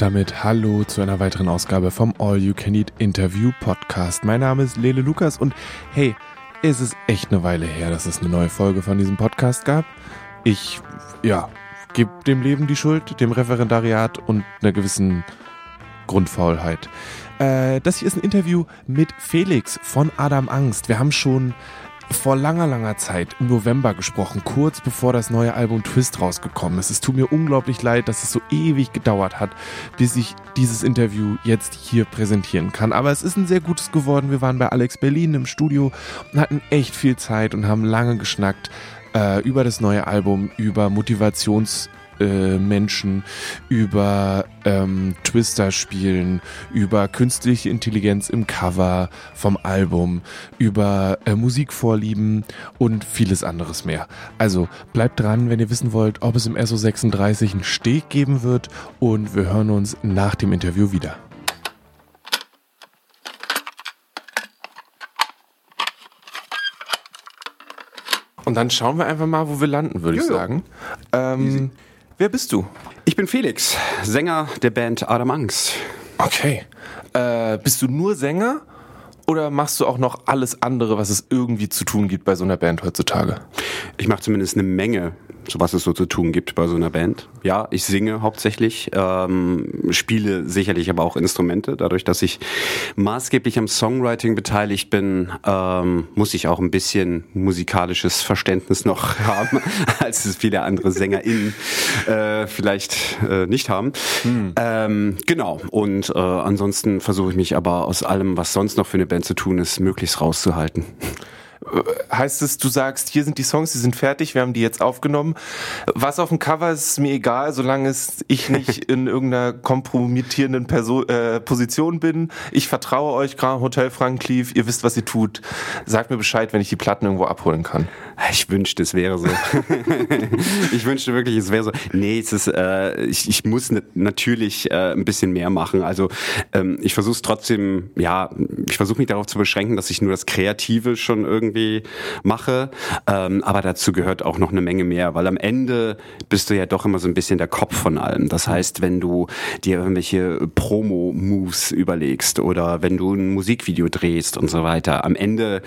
Und damit hallo zu einer weiteren Ausgabe vom All You Can Eat Interview Podcast. Mein Name ist Lele Lukas und hey, es ist echt eine Weile her, dass es eine neue Folge von diesem Podcast gab. Ich, ja, gebe dem Leben die Schuld, dem Referendariat und einer gewissen Grundfaulheit. Äh, das hier ist ein Interview mit Felix von Adam Angst. Wir haben schon vor langer, langer Zeit im November gesprochen, kurz bevor das neue Album Twist rausgekommen ist. Es tut mir unglaublich leid, dass es so ewig gedauert hat, bis ich dieses Interview jetzt hier präsentieren kann. Aber es ist ein sehr gutes geworden. Wir waren bei Alex Berlin im Studio und hatten echt viel Zeit und haben lange geschnackt äh, über das neue Album, über Motivations- Menschen, über ähm, Twister spielen, über künstliche Intelligenz im Cover vom Album, über äh, Musikvorlieben und vieles anderes mehr. Also bleibt dran, wenn ihr wissen wollt, ob es im SO36 einen Steg geben wird und wir hören uns nach dem Interview wieder. Und dann schauen wir einfach mal, wo wir landen, würde ich sagen. Ähm, Wer bist du? Ich bin Felix, Sänger der Band Adam Angst. Okay. Äh, bist du nur Sänger oder machst du auch noch alles andere, was es irgendwie zu tun gibt bei so einer Band heutzutage? Ich mache zumindest eine Menge was es so zu tun gibt bei so einer Band. Ja, ich singe hauptsächlich, ähm, spiele sicherlich aber auch Instrumente. Dadurch, dass ich maßgeblich am Songwriting beteiligt bin, ähm, muss ich auch ein bisschen musikalisches Verständnis noch haben, als es viele andere SängerInnen äh, vielleicht äh, nicht haben. Hm. Ähm, genau. Und äh, ansonsten versuche ich mich aber aus allem, was sonst noch für eine Band zu tun ist, möglichst rauszuhalten. Heißt es, du sagst, hier sind die Songs, die sind fertig, wir haben die jetzt aufgenommen. Was auf dem Cover ist, ist mir egal, solange es ich nicht in irgendeiner kompromittierenden Perso äh, Position bin. Ich vertraue euch, Grand Hotel Franklief, ihr wisst, was ihr tut. Sagt mir Bescheid, wenn ich die Platten irgendwo abholen kann. Ich wünschte, es wäre so. ich wünschte wirklich, es wäre so. Nee, es ist, äh, ich, ich muss natürlich äh, ein bisschen mehr machen. Also ähm, ich versuche es trotzdem, ja, ich versuche mich darauf zu beschränken, dass ich nur das Kreative schon irgendwie mache. Ähm, aber dazu gehört auch noch eine Menge mehr, weil am Ende bist du ja doch immer so ein bisschen der Kopf von allem. Das heißt, wenn du dir irgendwelche Promo-Moves überlegst oder wenn du ein Musikvideo drehst und so weiter, am Ende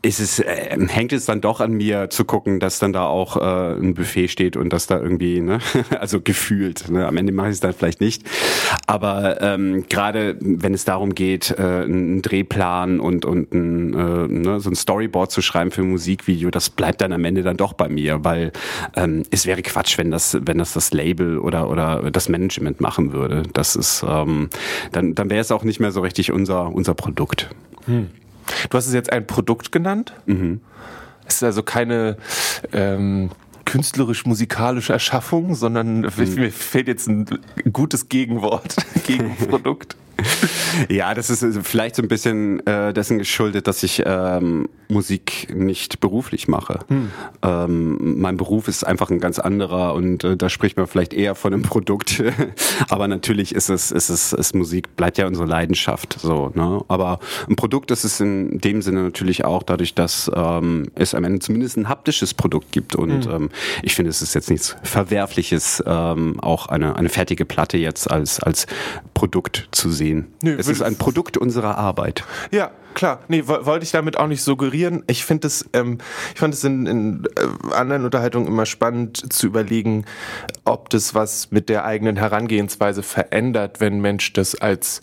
ist es, äh, hängt es dann doch an mir mir zu gucken, dass dann da auch äh, ein Buffet steht und dass da irgendwie, ne, also gefühlt, ne, am Ende mache ich es dann vielleicht nicht. Aber ähm, gerade wenn es darum geht, äh, einen Drehplan und, und ein, äh, ne, so ein Storyboard zu schreiben für ein Musikvideo, das bleibt dann am Ende dann doch bei mir, weil ähm, es wäre Quatsch, wenn das, wenn das das Label oder, oder das Management machen würde. Das ist, ähm, dann, dann wäre es auch nicht mehr so richtig unser, unser Produkt. Hm. Du hast es jetzt ein Produkt genannt. Mhm. Es ist also keine ähm, künstlerisch-musikalische Erschaffung, sondern mhm. mir fehlt jetzt ein gutes Gegenwort, Gegenprodukt. Ja, das ist vielleicht so ein bisschen äh, dessen geschuldet, dass ich ähm, Musik nicht beruflich mache. Hm. Ähm, mein Beruf ist einfach ein ganz anderer und äh, da spricht man vielleicht eher von einem Produkt. Aber natürlich ist es, ist es, ist Musik bleibt ja unsere Leidenschaft. So, ne? Aber ein Produkt ist es in dem Sinne natürlich auch dadurch, dass ähm, es am Ende zumindest ein haptisches Produkt gibt. Und hm. ähm, ich finde, es ist jetzt nichts Verwerfliches, ähm, auch eine, eine fertige Platte jetzt als, als Produkt zu sehen. Nö, es ist ein Produkt unserer Arbeit. Ja, klar. Nee, wollte ich damit auch nicht suggerieren. Ich finde es, ähm, ich fand es in, in äh, anderen Unterhaltungen immer spannend zu überlegen, ob das was mit der eigenen Herangehensweise verändert, wenn Mensch das als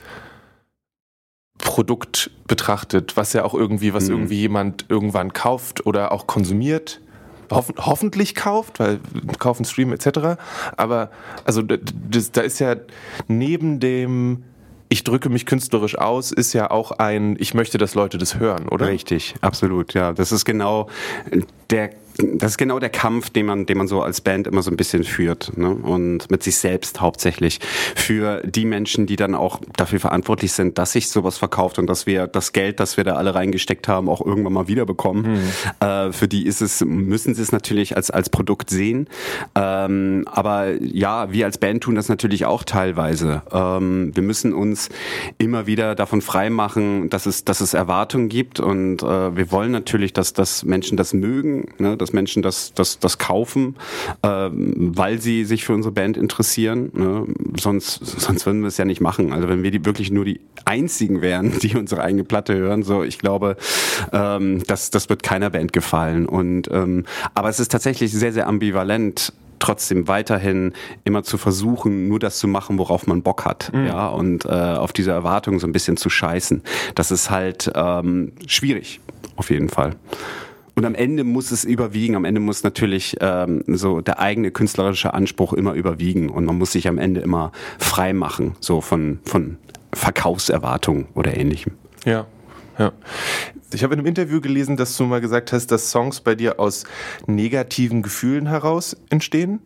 Produkt betrachtet, was ja auch irgendwie, was mhm. irgendwie jemand irgendwann kauft oder auch konsumiert. Hoff, hoffentlich kauft, weil kaufen, streamen etc. Aber also das, da ist ja neben dem ich drücke mich künstlerisch aus, ist ja auch ein, ich möchte, dass Leute das hören, oder? Richtig, absolut, ja. Das ist genau der das ist genau der Kampf, den man, den man so als Band immer so ein bisschen führt ne? und mit sich selbst hauptsächlich für die Menschen, die dann auch dafür verantwortlich sind, dass sich sowas verkauft und dass wir das Geld, das wir da alle reingesteckt haben, auch irgendwann mal wiederbekommen. Mhm. Äh, für die ist es, müssen sie es natürlich als als Produkt sehen. Ähm, aber ja, wir als Band tun das natürlich auch teilweise. Ähm, wir müssen uns immer wieder davon freimachen, dass es, dass es Erwartungen gibt und äh, wir wollen natürlich, dass, dass Menschen das mögen. Ne? Das dass Menschen das, das, das kaufen, ähm, weil sie sich für unsere Band interessieren. Ne? Sonst, sonst würden wir es ja nicht machen. Also wenn wir die wirklich nur die einzigen wären, die unsere eigene Platte hören, so ich glaube, ähm, das, das wird keiner Band gefallen. Und ähm, aber es ist tatsächlich sehr, sehr ambivalent trotzdem weiterhin immer zu versuchen, nur das zu machen, worauf man Bock hat, mhm. ja, und äh, auf diese Erwartungen so ein bisschen zu scheißen. Das ist halt ähm, schwierig, auf jeden Fall. Und am Ende muss es überwiegen. Am Ende muss natürlich ähm, so der eigene künstlerische Anspruch immer überwiegen und man muss sich am Ende immer frei machen, so von von Verkaufserwartungen oder ähnlichem. Ja, ja. Ich habe in einem Interview gelesen, dass du mal gesagt hast, dass Songs bei dir aus negativen Gefühlen heraus entstehen.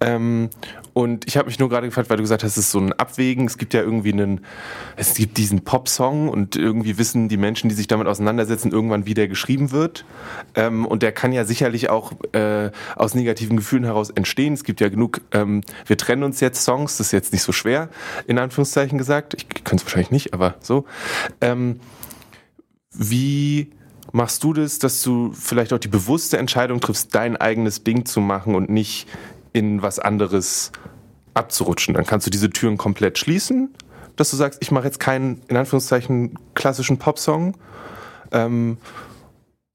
Ähm, und ich habe mich nur gerade gefragt, weil du gesagt hast, es ist so ein Abwägen. Es gibt ja irgendwie einen, es gibt diesen Pop-Song und irgendwie wissen die Menschen, die sich damit auseinandersetzen, irgendwann, wie der geschrieben wird. Ähm, und der kann ja sicherlich auch äh, aus negativen Gefühlen heraus entstehen. Es gibt ja genug, ähm, wir trennen uns jetzt Songs, das ist jetzt nicht so schwer, in Anführungszeichen gesagt. Ich könnte es wahrscheinlich nicht, aber so. Wie machst du das, dass du vielleicht auch die bewusste Entscheidung triffst, dein eigenes Ding zu machen und nicht in was anderes abzurutschen? Dann kannst du diese Türen komplett schließen, dass du sagst, ich mache jetzt keinen, in Anführungszeichen, klassischen Popsong. Ähm,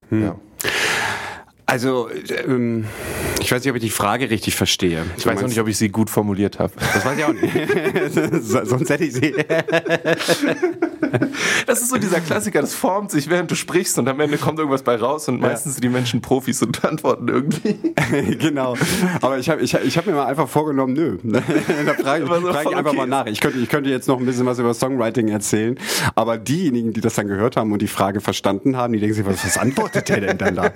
hm. ja. Also, ähm, ich weiß nicht, ob ich die Frage richtig verstehe. Ich weiß auch nicht, ob ich sie gut formuliert habe. Das weiß ich auch nicht. Sonst hätte ich sie. das ist so dieser Klassiker, das formt sich, während du sprichst und am Ende kommt irgendwas bei raus und meistens sind die Menschen Profis und antworten irgendwie. genau. Aber ich habe ich, ich hab mir mal einfach vorgenommen, nö. da frage, so frage ich einfach okay. mal nach. Ich könnte, ich könnte jetzt noch ein bisschen was über Songwriting erzählen, aber diejenigen, die das dann gehört haben und die Frage verstanden haben, die denken sich, was, was antwortet der denn dann da?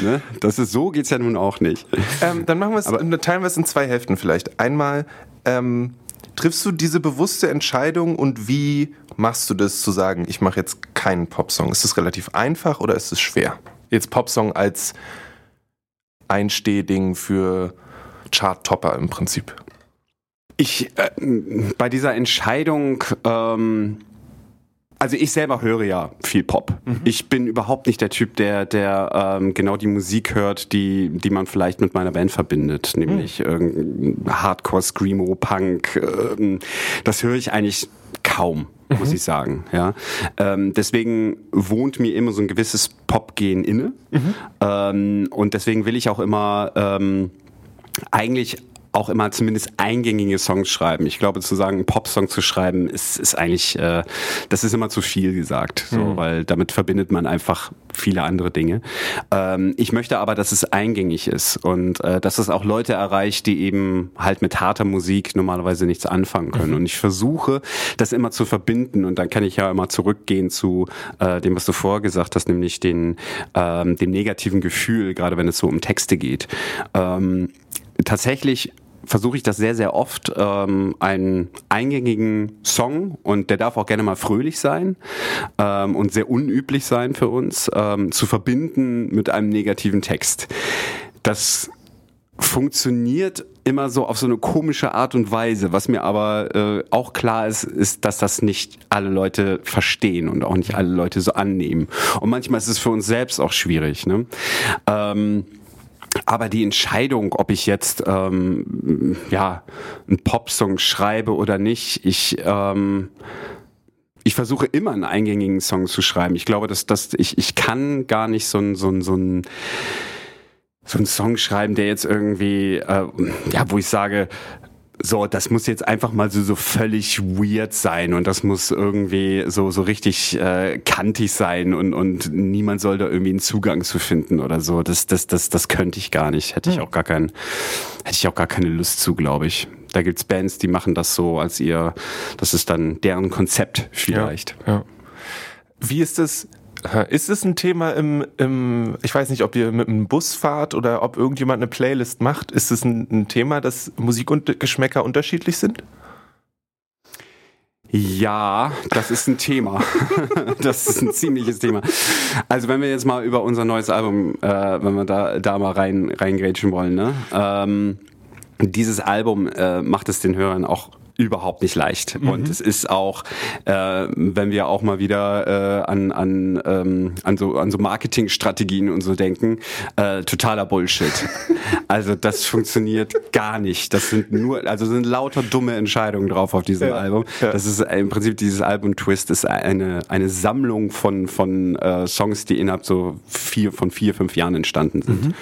ne? Das ist so geht's ja nun auch nicht. Ähm, dann machen wir es, teilen wir es in zwei Hälften vielleicht. Einmal ähm, triffst du diese bewusste Entscheidung und wie machst du das zu sagen, ich mache jetzt keinen Popsong? Ist das relativ einfach oder ist es schwer? Jetzt Popsong als Einstehding für Chart-Topper im Prinzip. Ich äh, bei dieser Entscheidung ähm, also ich selber höre ja viel Pop. Mhm. Ich bin überhaupt nicht der Typ, der, der ähm, genau die Musik hört, die, die man vielleicht mit meiner Band verbindet, nämlich mhm. irgendein Hardcore, Screamo, Punk. Ähm, das höre ich eigentlich kaum, mhm. muss ich sagen. Ja, ähm, deswegen wohnt mir immer so ein gewisses Pop-Gen inne mhm. ähm, und deswegen will ich auch immer ähm, eigentlich auch immer zumindest eingängige Songs schreiben. Ich glaube, zu sagen, einen Popsong zu schreiben, ist, ist eigentlich, äh, das ist immer zu viel gesagt, so, mhm. weil damit verbindet man einfach viele andere Dinge. Ähm, ich möchte aber, dass es eingängig ist und äh, dass es auch Leute erreicht, die eben halt mit harter Musik normalerweise nichts anfangen können. Mhm. Und ich versuche, das immer zu verbinden und dann kann ich ja immer zurückgehen zu äh, dem, was du vorher gesagt hast, nämlich den, ähm, dem negativen Gefühl, gerade wenn es so um Texte geht. Ähm, tatsächlich versuche ich das sehr, sehr oft, ähm, einen eingängigen Song, und der darf auch gerne mal fröhlich sein ähm, und sehr unüblich sein für uns, ähm, zu verbinden mit einem negativen Text. Das funktioniert immer so auf so eine komische Art und Weise. Was mir aber äh, auch klar ist, ist, dass das nicht alle Leute verstehen und auch nicht alle Leute so annehmen. Und manchmal ist es für uns selbst auch schwierig. Ne? Ähm, aber die Entscheidung, ob ich jetzt ähm, ja einen Popsong schreibe oder nicht, ich ähm, ich versuche immer einen eingängigen Song zu schreiben. Ich glaube, dass, dass ich, ich kann gar nicht so ein, so ein, so ein so einen Song schreiben, der jetzt irgendwie, äh, ja, wo ich sage, so, das muss jetzt einfach mal so, so völlig weird sein und das muss irgendwie so, so richtig äh, kantig sein und, und niemand soll da irgendwie einen Zugang zu finden oder so. Das, das, das, das könnte ich gar nicht. Hätte ich hm. auch gar keinen, hätte ich auch gar keine Lust zu, glaube ich. Da gibt's Bands, die machen das so als ihr, das ist dann deren Konzept vielleicht. Ja, ja. Wie ist es ist es ein Thema im, im, ich weiß nicht, ob ihr mit einem Bus fahrt oder ob irgendjemand eine Playlist macht. Ist es ein, ein Thema, dass Musik und Geschmäcker unterschiedlich sind? Ja, das ist ein Thema. das ist ein ziemliches Thema. Also wenn wir jetzt mal über unser neues Album, äh, wenn wir da, da mal rein reingrätschen wollen, ne? Ähm, dieses Album äh, macht es den Hörern auch überhaupt nicht leicht. Mhm. Und es ist auch, äh, wenn wir auch mal wieder äh, an, an, ähm, an so, an so Marketingstrategien und so denken, äh, totaler Bullshit. also das funktioniert gar nicht. Das sind nur, also sind lauter dumme Entscheidungen drauf auf diesem ja, Album. Ja. Das ist im Prinzip dieses Album Twist ist eine, eine Sammlung von, von äh, Songs, die innerhalb so vier, von vier, fünf Jahren entstanden sind. Mhm.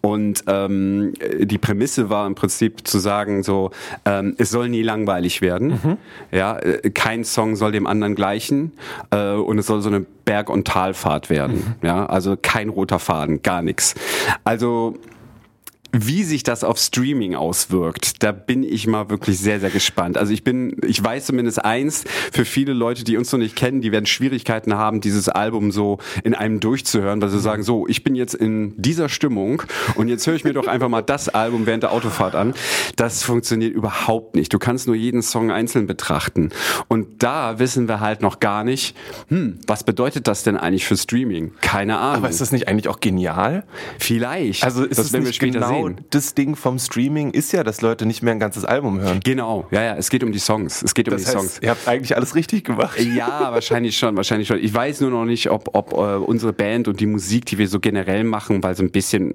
Und ähm, die Prämisse war im Prinzip zu sagen, so, ähm, es soll nie langweilig langweilig werden. Mhm. Ja, äh, kein Song soll dem anderen gleichen äh, und es soll so eine Berg- und Talfahrt werden. Mhm. Ja, also kein roter Faden, gar nichts. Also wie sich das auf Streaming auswirkt, da bin ich mal wirklich sehr, sehr gespannt. Also ich bin, ich weiß zumindest eins, für viele Leute, die uns noch nicht kennen, die werden Schwierigkeiten haben, dieses Album so in einem durchzuhören, weil sie sagen, so, ich bin jetzt in dieser Stimmung und jetzt höre ich mir doch einfach mal das Album während der Autofahrt an. Das funktioniert überhaupt nicht. Du kannst nur jeden Song einzeln betrachten. Und da wissen wir halt noch gar nicht, hm, was bedeutet das denn eigentlich für Streaming? Keine Ahnung. Aber ist das nicht eigentlich auch genial? Vielleicht. Also ist das werden wir später genau sehen. Das Ding vom Streaming ist ja, dass Leute nicht mehr ein ganzes Album hören. Genau, ja, ja, es geht um die Songs. Es geht um das die heißt, Songs. Ihr habt eigentlich alles richtig gemacht. Ja, wahrscheinlich schon, wahrscheinlich schon. Ich weiß nur noch nicht, ob, ob äh, unsere Band und die Musik, die wir so generell machen, weil so ein bisschen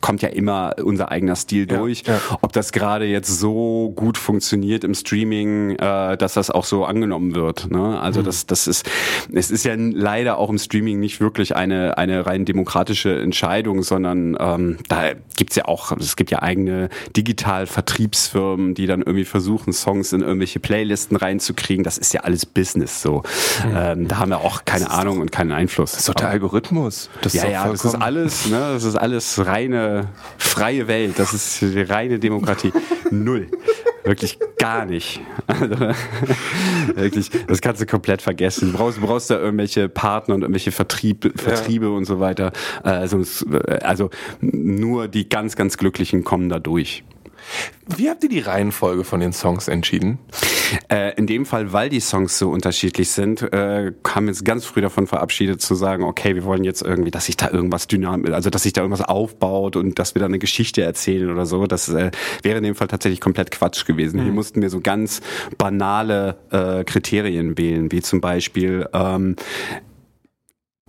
kommt ja immer unser eigener Stil durch. Ja, ja. Ob das gerade jetzt so gut funktioniert im Streaming, äh, dass das auch so angenommen wird. Ne? Also mhm. das, das ist, es ist ja leider auch im Streaming nicht wirklich eine, eine rein demokratische Entscheidung, sondern ähm, da gibt's ja auch, es gibt ja eigene Digital-Vertriebsfirmen, die dann irgendwie versuchen, Songs in irgendwelche Playlisten reinzukriegen. Das ist ja alles Business so. Mhm. Ähm, da haben wir auch keine Ahnung und keinen Einfluss. Das ist doch der Algorithmus. Das ja, ja, das ist alles, ne, das ist alles reine freie Welt. Das ist reine Demokratie. Null. Wirklich gar nicht. Also, wirklich, das kannst du komplett vergessen. Du brauchst, du brauchst da irgendwelche Partner und irgendwelche Vertrieb, Vertriebe ja. und so weiter. Also, also nur die ganz, ganz Glücklichen kommen da durch. Wie habt ihr die Reihenfolge von den Songs entschieden? Äh, in dem Fall, weil die Songs so unterschiedlich sind, äh, haben wir uns ganz früh davon verabschiedet zu sagen, okay, wir wollen jetzt irgendwie, dass sich da irgendwas dynamisch, also dass sich da irgendwas aufbaut und dass wir da eine Geschichte erzählen oder so. Das äh, wäre in dem Fall tatsächlich komplett Quatsch gewesen. Mhm. Hier mussten wir so ganz banale äh, Kriterien wählen, wie zum Beispiel ähm,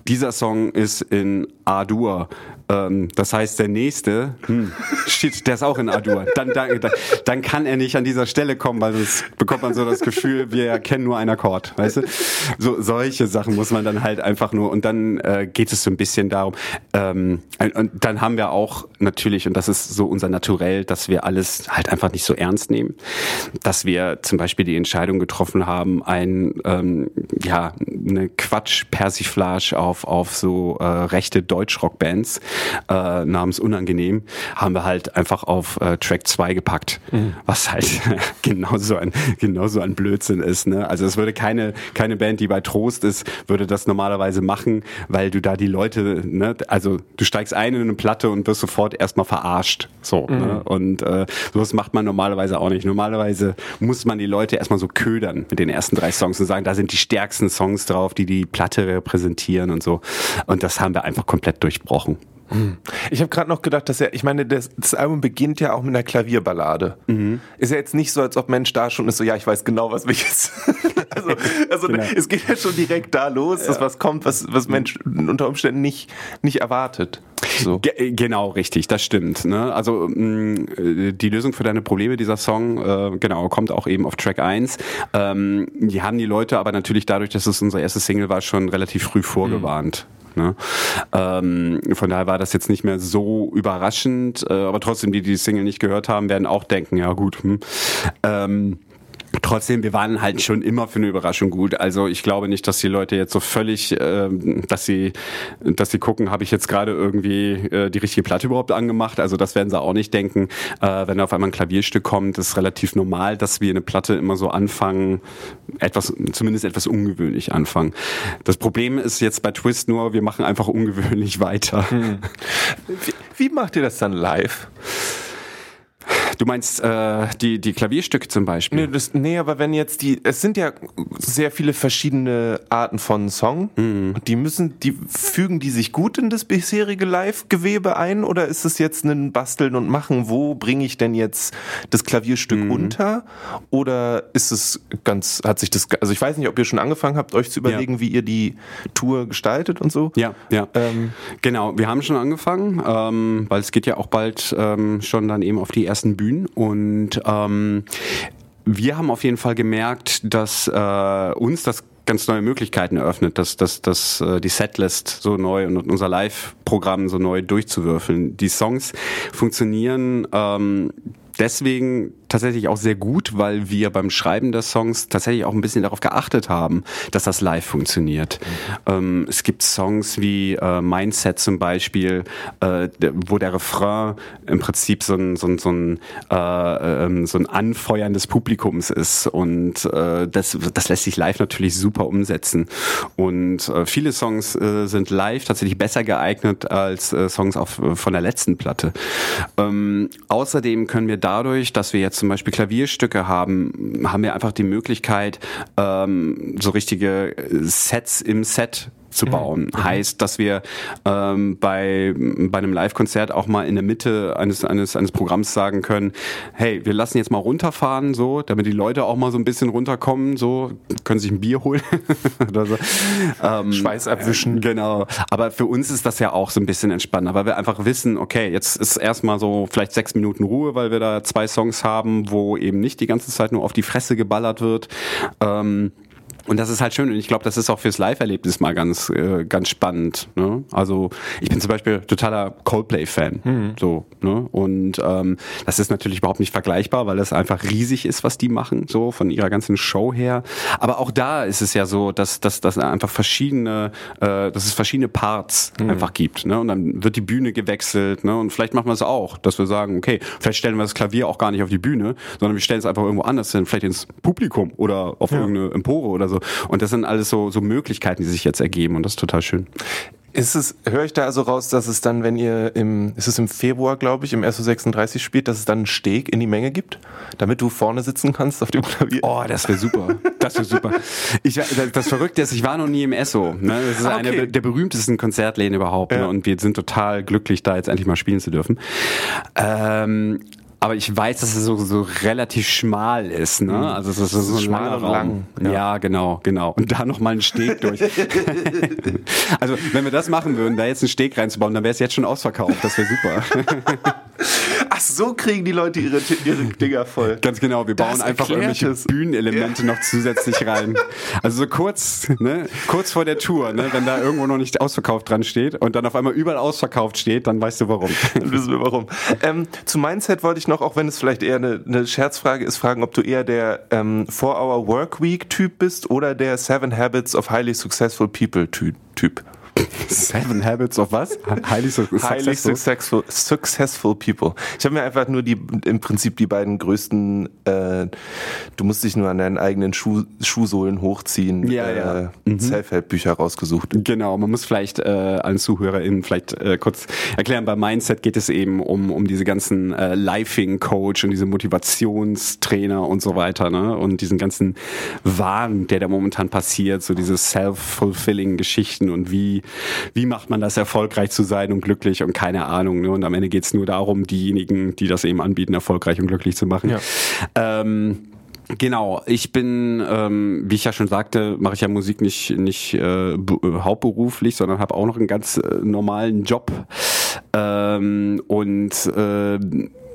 dieser Song ist in A-Dur. Ähm, das heißt, der nächste, hm, shit, der ist auch in A-Dur. Dann, dann, dann kann er nicht an dieser Stelle kommen, weil sonst bekommt man so das Gefühl, wir kennen nur einen Akkord, weißt du? So, solche Sachen muss man dann halt einfach nur, und dann äh, geht es so ein bisschen darum, ähm, und dann haben wir auch natürlich, und das ist so unser Naturell, dass wir alles halt einfach nicht so ernst nehmen, dass wir zum Beispiel die Entscheidung getroffen haben, ein, ähm, ja, eine Quatsch-Persiflage auf, auf so äh, rechte Deutschrock-Bands äh, namens Unangenehm, haben wir halt einfach auf äh, Track 2 gepackt, mhm. was halt genauso ein, genauso ein Blödsinn ist. Ne? Also es würde keine, keine Band, die bei Trost ist, würde das normalerweise machen, weil du da die Leute, ne, also du steigst ein in eine Platte und wirst sofort erstmal verarscht. So. Mhm. Ne? Und äh, sowas macht man normalerweise auch nicht. Normalerweise muss man die Leute erstmal so ködern mit den ersten drei Songs und sagen, da sind die stärksten Songs drauf, die die Platte repräsentieren und so. Und das haben wir einfach komplett durchbrochen. Ich habe gerade noch gedacht, dass er, ich meine, das, das, Album beginnt ja auch mit einer Klavierballade. Mhm. Ist ja jetzt nicht so, als ob Mensch da schon ist, so, ja, ich weiß genau, was mich ist. also, also genau. es geht ja schon direkt da los, ja. dass was kommt, was, was Mensch unter Umständen nicht, nicht erwartet. So. Ge genau, richtig, das stimmt. Ne? Also mh, die Lösung für deine Probleme, dieser Song, äh, genau, kommt auch eben auf Track 1. Ähm, die haben die Leute aber natürlich dadurch, dass es unser erstes Single war, schon relativ früh vorgewarnt. Mhm. Ne? Ähm, von daher war das jetzt nicht mehr so überraschend, äh, aber trotzdem, die die Single nicht gehört haben, werden auch denken, ja gut. Hm. Ähm, Trotzdem, wir waren halt schon immer für eine Überraschung gut. Also ich glaube nicht, dass die Leute jetzt so völlig, äh, dass sie, dass sie gucken, habe ich jetzt gerade irgendwie äh, die richtige Platte überhaupt angemacht. Also das werden sie auch nicht denken. Äh, wenn auf einmal ein Klavierstück kommt, ist relativ normal, dass wir eine Platte immer so anfangen, etwas, zumindest etwas ungewöhnlich anfangen. Das Problem ist jetzt bei Twist nur, wir machen einfach ungewöhnlich weiter. Hm. Wie, wie macht ihr das dann live? Du meinst äh, die, die Klavierstücke zum Beispiel? Nee, das, nee, aber wenn jetzt die, es sind ja sehr viele verschiedene Arten von Song mhm. und die müssen, die fügen die sich gut in das bisherige Live-Gewebe ein oder ist es jetzt ein Basteln und Machen? Wo bringe ich denn jetzt das Klavierstück mhm. unter? Oder ist es ganz, hat sich das, also ich weiß nicht, ob ihr schon angefangen habt, euch zu überlegen, ja. wie ihr die Tour gestaltet und so? Ja, ja. Ähm, genau, wir haben schon angefangen, ähm, weil es geht ja auch bald ähm, schon dann eben auf die ersten Bühnen und ähm, wir haben auf jeden Fall gemerkt, dass äh, uns das ganz neue Möglichkeiten eröffnet, dass, dass, dass äh, die Setlist so neu und unser Live-Programm so neu durchzuwürfeln. Die Songs funktionieren ähm, deswegen tatsächlich auch sehr gut, weil wir beim Schreiben der Songs tatsächlich auch ein bisschen darauf geachtet haben, dass das live funktioniert. Mhm. Ähm, es gibt Songs wie äh, Mindset zum Beispiel, äh, wo der Refrain im Prinzip so ein, so ein, so ein, äh, ähm, so ein Anfeuern des Publikums ist und äh, das, das lässt sich live natürlich super umsetzen. Und äh, viele Songs äh, sind live tatsächlich besser geeignet als Songs auf, von der letzten Platte. Ähm, außerdem können wir dadurch, dass wir jetzt zum Beispiel Klavierstücke haben, haben wir einfach die Möglichkeit, ähm, so richtige Sets im Set zu mhm. bauen. Mhm. Heißt, dass wir ähm, bei, bei einem Live-Konzert auch mal in der Mitte eines, eines, eines Programms sagen können, hey, wir lassen jetzt mal runterfahren, so, damit die Leute auch mal so ein bisschen runterkommen, so, können sich ein Bier holen oder so. Ähm, Schweiß abwischen. Genau. Aber für uns ist das ja auch so ein bisschen entspannender, weil wir einfach wissen, okay, jetzt ist erstmal so vielleicht sechs Minuten Ruhe, weil wir da zwei Songs haben, wo eben nicht die ganze Zeit nur auf die Fresse geballert wird. Ähm, und das ist halt schön und ich glaube, das ist auch fürs Live-Erlebnis mal ganz, äh, ganz spannend. Ne? Also ich bin zum Beispiel totaler Coldplay-Fan. Mhm. So, ne? Und ähm, das ist natürlich überhaupt nicht vergleichbar, weil das einfach riesig ist, was die machen, so von ihrer ganzen Show her. Aber auch da ist es ja so, dass, dass, dass einfach verschiedene, äh, dass es verschiedene Parts mhm. einfach gibt. Ne? Und dann wird die Bühne gewechselt, ne? Und vielleicht machen wir es auch, dass wir sagen, okay, vielleicht stellen wir das Klavier auch gar nicht auf die Bühne, sondern wir stellen es einfach irgendwo anders hin, vielleicht ins Publikum oder auf ja. irgendeine Empore oder so. Und das sind alles so, so Möglichkeiten, die sich jetzt ergeben und das ist total schön. Ist es, höre ich da also raus, dass es dann, wenn ihr im, ist es im Februar, glaube ich, im SO36 spielt, dass es dann einen Steg in die Menge gibt, damit du vorne sitzen kannst auf dem Klavier? Oh, das wäre super. Das wäre super. Ich, das, das Verrückte ist, ich war noch nie im SO. Ne? Das ist ah, okay. eine der berühmtesten Konzertläden überhaupt. Ne? Ja. Ne? Und wir sind total glücklich, da jetzt endlich mal spielen zu dürfen. Ähm, aber ich weiß, dass es so, so relativ schmal ist, ne? Mhm. Also es ist so, ein schmal und lang. Ja. ja. genau, genau. Und da noch mal einen Steg durch. also wenn wir das machen würden, da jetzt einen Steg reinzubauen, dann wäre es jetzt schon ausverkauft. Das wäre super. So kriegen die Leute ihre, ihre Dinger voll. Ganz genau, wir bauen einfach irgendwelche es. Bühnenelemente ja. noch zusätzlich rein. Also so kurz, ne, kurz vor der Tour, ne, wenn da irgendwo noch nicht ausverkauft dran steht und dann auf einmal überall ausverkauft steht, dann weißt du warum. Dann wissen wir warum. Ähm, zu Mindset wollte ich noch, auch wenn es vielleicht eher eine, eine Scherzfrage ist, fragen, ob du eher der ähm, 4-Hour Workweek Typ bist oder der Seven Habits of Highly Successful People Typ. Seven Habits of was? Highly, su Highly successful. successful, people. Ich habe mir einfach nur die im Prinzip die beiden größten. Äh, du musst dich nur an deinen eigenen Schuh, Schuhsohlen hochziehen. Ja, äh, ja. Mhm. Self-Help-Bücher rausgesucht. Genau. Man muss vielleicht äh, allen ZuhörerInnen vielleicht äh, kurz erklären. Bei Mindset geht es eben um um diese ganzen äh, Lifing-Coach und diese Motivationstrainer und so weiter, ne? Und diesen ganzen Wahn, der da momentan passiert, so diese self-fulfilling Geschichten und wie wie macht man das erfolgreich zu sein und glücklich und keine Ahnung. Ne? Und am Ende geht es nur darum, diejenigen, die das eben anbieten, erfolgreich und glücklich zu machen. Ja. Ähm, Genau, ich bin, ähm, wie ich ja schon sagte, mache ich ja Musik nicht nicht äh, hauptberuflich, sondern habe auch noch einen ganz äh, normalen Job ähm, und äh,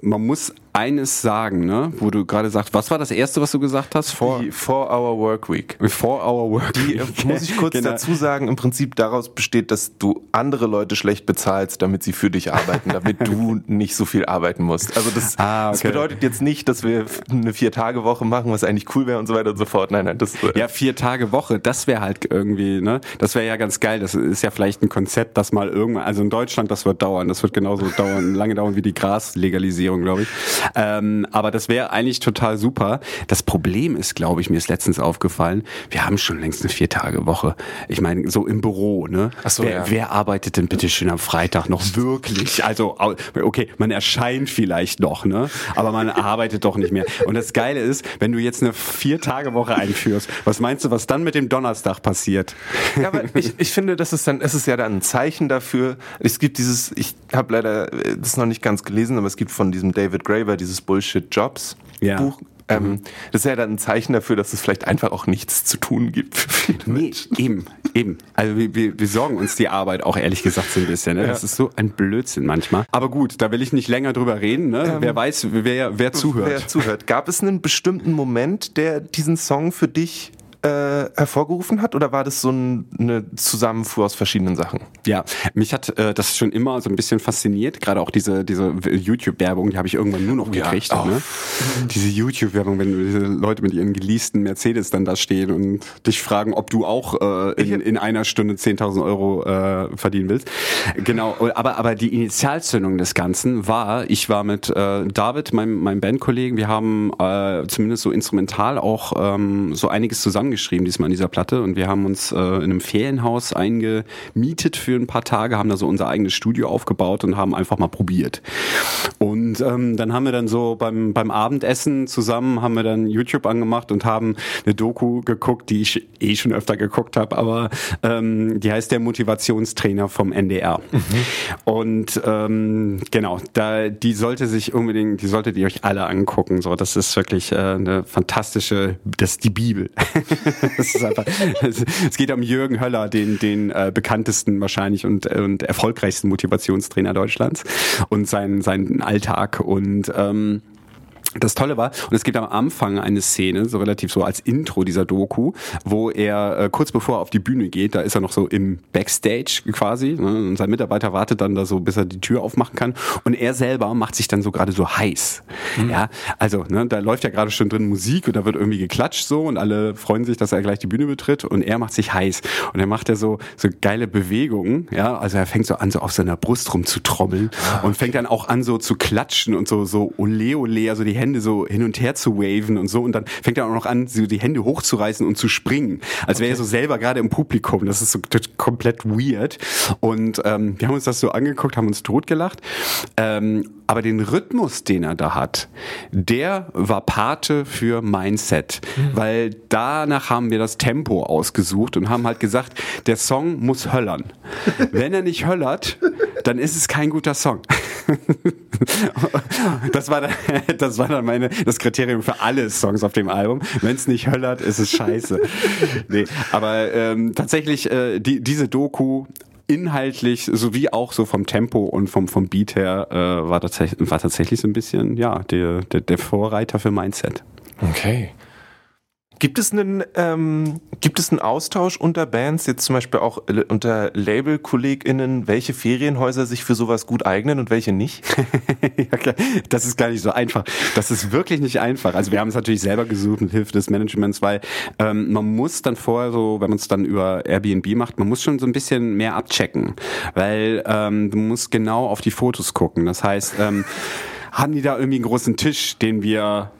man muss eines sagen, ne? Wo du gerade sagst, was war das erste, was du gesagt hast? Vor die Four-Hour Workweek. Four-Hour Workweek. Die, muss ich kurz genau. dazu sagen, im Prinzip daraus besteht, dass du andere Leute schlecht bezahlst, damit sie für dich arbeiten, damit du nicht so viel arbeiten musst. Also das, ah, okay. das bedeutet jetzt nicht, dass wir eine Vier-Tage-Woche machen, was eigentlich cool wäre und so weiter und so fort. Nein, nein, das äh Ja, Vier-Tage-Woche, das wäre halt irgendwie, ne? Das wäre ja ganz geil. Das ist ja vielleicht ein Konzept, das mal irgendwann, also in Deutschland, das wird dauern. Das wird genauso dauern, lange dauern wie die Graslegalisierung, glaube ich. Ähm, aber das wäre eigentlich total super. Das Problem ist, glaube ich, mir ist letztens aufgefallen, wir haben schon längst eine Vier-Tage-Woche. Ich meine, so im Büro, ne? Ach so, wer, ja. wer arbeitet denn bitte schön am Freitag noch wirklich? Also, okay, man erscheint vielleicht noch, ne? Aber man arbeitet doch nicht mehr. Und das Geile ist, wenn du jetzt eine Vier-Tage-Woche einführst, was meinst du, was dann mit dem Donnerstag passiert? Ja, aber ich, ich finde, das ist dann, es ist ja dann ein Zeichen dafür. Es gibt dieses, ich habe leider äh, das noch nicht ganz gelesen, aber es gibt von diesem David Graeber dieses Bullshit Jobs Ja. Ähm, das ist ja dann ein Zeichen dafür, dass es vielleicht einfach auch nichts zu tun gibt. für viele Nee, Menschen. eben, eben. Also wir, wir, wir sorgen uns die Arbeit auch ehrlich gesagt so ein bisschen. Ne? Das ist so ein Blödsinn manchmal. Aber gut, da will ich nicht länger drüber reden. Ne? wer weiß, wer, wer zuhört. Wer zuhört. Gab es einen bestimmten Moment, der diesen Song für dich äh, hervorgerufen hat, oder war das so ein, eine Zusammenfuhr aus verschiedenen Sachen? Ja, mich hat äh, das schon immer so ein bisschen fasziniert. Gerade auch diese, diese YouTube-Werbung, die habe ich irgendwann nur noch ja, gekriegt. auch. Ne? Diese YouTube-Werbung, wenn diese Leute mit ihren geleasten Mercedes dann da stehen und dich fragen, ob du auch äh, in, in einer Stunde 10.000 Euro äh, verdienen willst. Genau, aber, aber die Initialzündung des Ganzen war, ich war mit äh, David, meinem, meinem Bandkollegen, wir haben äh, zumindest so instrumental auch ähm, so einiges zusammengeschrieben diesmal an dieser Platte und wir haben uns äh, in einem Ferienhaus eingemietet für ein paar Tage, haben da so unser eigenes Studio aufgebaut und haben einfach mal probiert. Und ähm, dann haben wir dann so beim, beim Abendessen zusammen, haben wir dann YouTube angemacht und haben eine Doku geguckt, die ich eh schon öfter geguckt habe, aber ähm, die heißt der Motivationstrainer vom NDR. Und ähm, genau, da die sollte sich unbedingt, die solltet ihr euch alle angucken. So, das ist wirklich äh, eine fantastische, das ist die Bibel. ist einfach, es, es geht um Jürgen Höller, den den äh, bekanntesten wahrscheinlich und und erfolgreichsten Motivationstrainer Deutschlands und seinen seinen Alltag. Und ähm, das Tolle war, und es gibt am Anfang eine Szene, so relativ so als Intro dieser Doku, wo er äh, kurz bevor er auf die Bühne geht, da ist er noch so im Backstage quasi, ne, und sein Mitarbeiter wartet dann da so, bis er die Tür aufmachen kann, und er selber macht sich dann so gerade so heiß. Ja, also ne, da läuft ja gerade schon drin Musik und da wird irgendwie geklatscht so und alle freuen sich, dass er gleich die Bühne betritt und er macht sich heiß. Und er macht ja so so geile Bewegungen, ja, also er fängt so an so auf seiner Brust rumzutrommeln und fängt dann auch an so zu klatschen und so so ole ole, also die Hände so hin und her zu waven und so und dann fängt er auch noch an, so die Hände hochzureißen und zu springen, als wäre er so selber gerade im Publikum. Das ist so komplett weird und ähm, wir haben uns das so angeguckt, haben uns totgelacht. Ähm, aber den Rhythmus, den er da hat, der war Pate für Mindset, weil danach haben wir das Tempo ausgesucht und haben halt gesagt, der Song muss höllern. Wenn er nicht höllert, dann ist es kein guter Song. das war dann, das war dann meine, das Kriterium für alle Songs auf dem Album. Wenn es nicht höllert, ist es scheiße. Nee, aber ähm, tatsächlich, äh, die, diese Doku inhaltlich sowie auch so vom Tempo und vom, vom Beat her äh, war, tatsächlich, war tatsächlich so ein bisschen, ja, der, der, der Vorreiter für Mindset. Okay. Gibt es einen, ähm, gibt es einen Austausch unter Bands, jetzt zum Beispiel auch unter Label-KollegInnen, welche Ferienhäuser sich für sowas gut eignen und welche nicht? ja, das ist gar nicht so einfach. Das ist wirklich nicht einfach. Also wir haben es natürlich selber gesucht mit Hilfe des Managements, weil ähm, man muss dann vorher so, wenn man es dann über Airbnb macht, man muss schon so ein bisschen mehr abchecken, weil ähm, du musst genau auf die Fotos gucken. Das heißt, ähm, haben die da irgendwie einen großen Tisch, den wir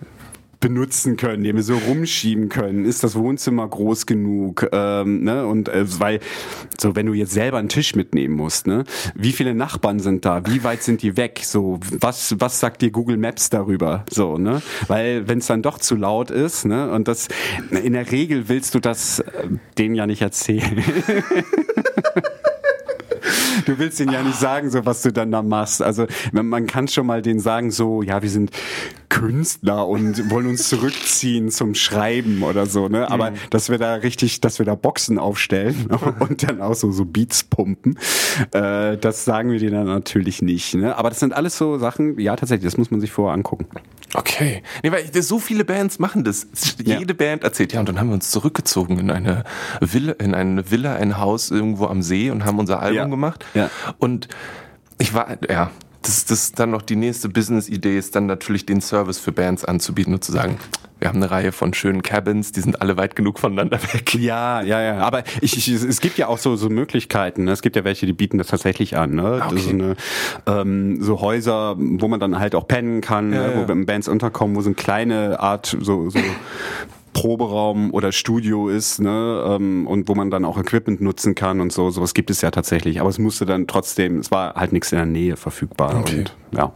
benutzen können, den wir so rumschieben können. Ist das Wohnzimmer groß genug? Ähm, ne? Und äh, weil so, wenn du jetzt selber einen Tisch mitnehmen musst, ne? Wie viele Nachbarn sind da? Wie weit sind die weg? So, was was sagt dir Google Maps darüber? So, ne? Weil wenn es dann doch zu laut ist, ne? Und das in der Regel willst du das äh, denen ja nicht erzählen. Du willst denen ja nicht sagen, so was du dann da machst. Also man kann schon mal denen sagen, so ja, wir sind Künstler und wollen uns zurückziehen zum Schreiben oder so, ne? Aber dass wir da richtig, dass wir da Boxen aufstellen und dann auch so so Beats pumpen, äh, das sagen wir denen dann natürlich nicht. Ne? Aber das sind alles so Sachen, ja tatsächlich, das muss man sich vorher angucken. Okay. Nee, weil so viele Bands machen das. Ja. Jede Band erzählt, ja, und dann haben wir uns zurückgezogen in eine Villa, in eine Villa, ein Haus irgendwo am See und haben unser Album Ja. gemacht. Ja. Und ich war, ja, das, das dann noch die nächste Business-Idee, ist dann natürlich den Service für Bands anzubieten und zu sagen, wir haben eine Reihe von schönen Cabins, die sind alle weit genug voneinander weg. Ja, ja, ja. Aber ich, ich, es gibt ja auch so, so Möglichkeiten. Ne? Es gibt ja welche, die bieten das tatsächlich an. Ne? Okay. Ist eine, ähm, so Häuser, wo man dann halt auch pennen kann, Ja, ne? ja. wo Bands unterkommen, wo so eine kleine Art so, so Proberaum oder Studio ist, ne, ähm, und wo man dann auch Equipment nutzen kann und so, sowas gibt es ja tatsächlich. Aber es musste dann trotzdem, es war halt nichts in der Nähe verfügbar Okay. und ja.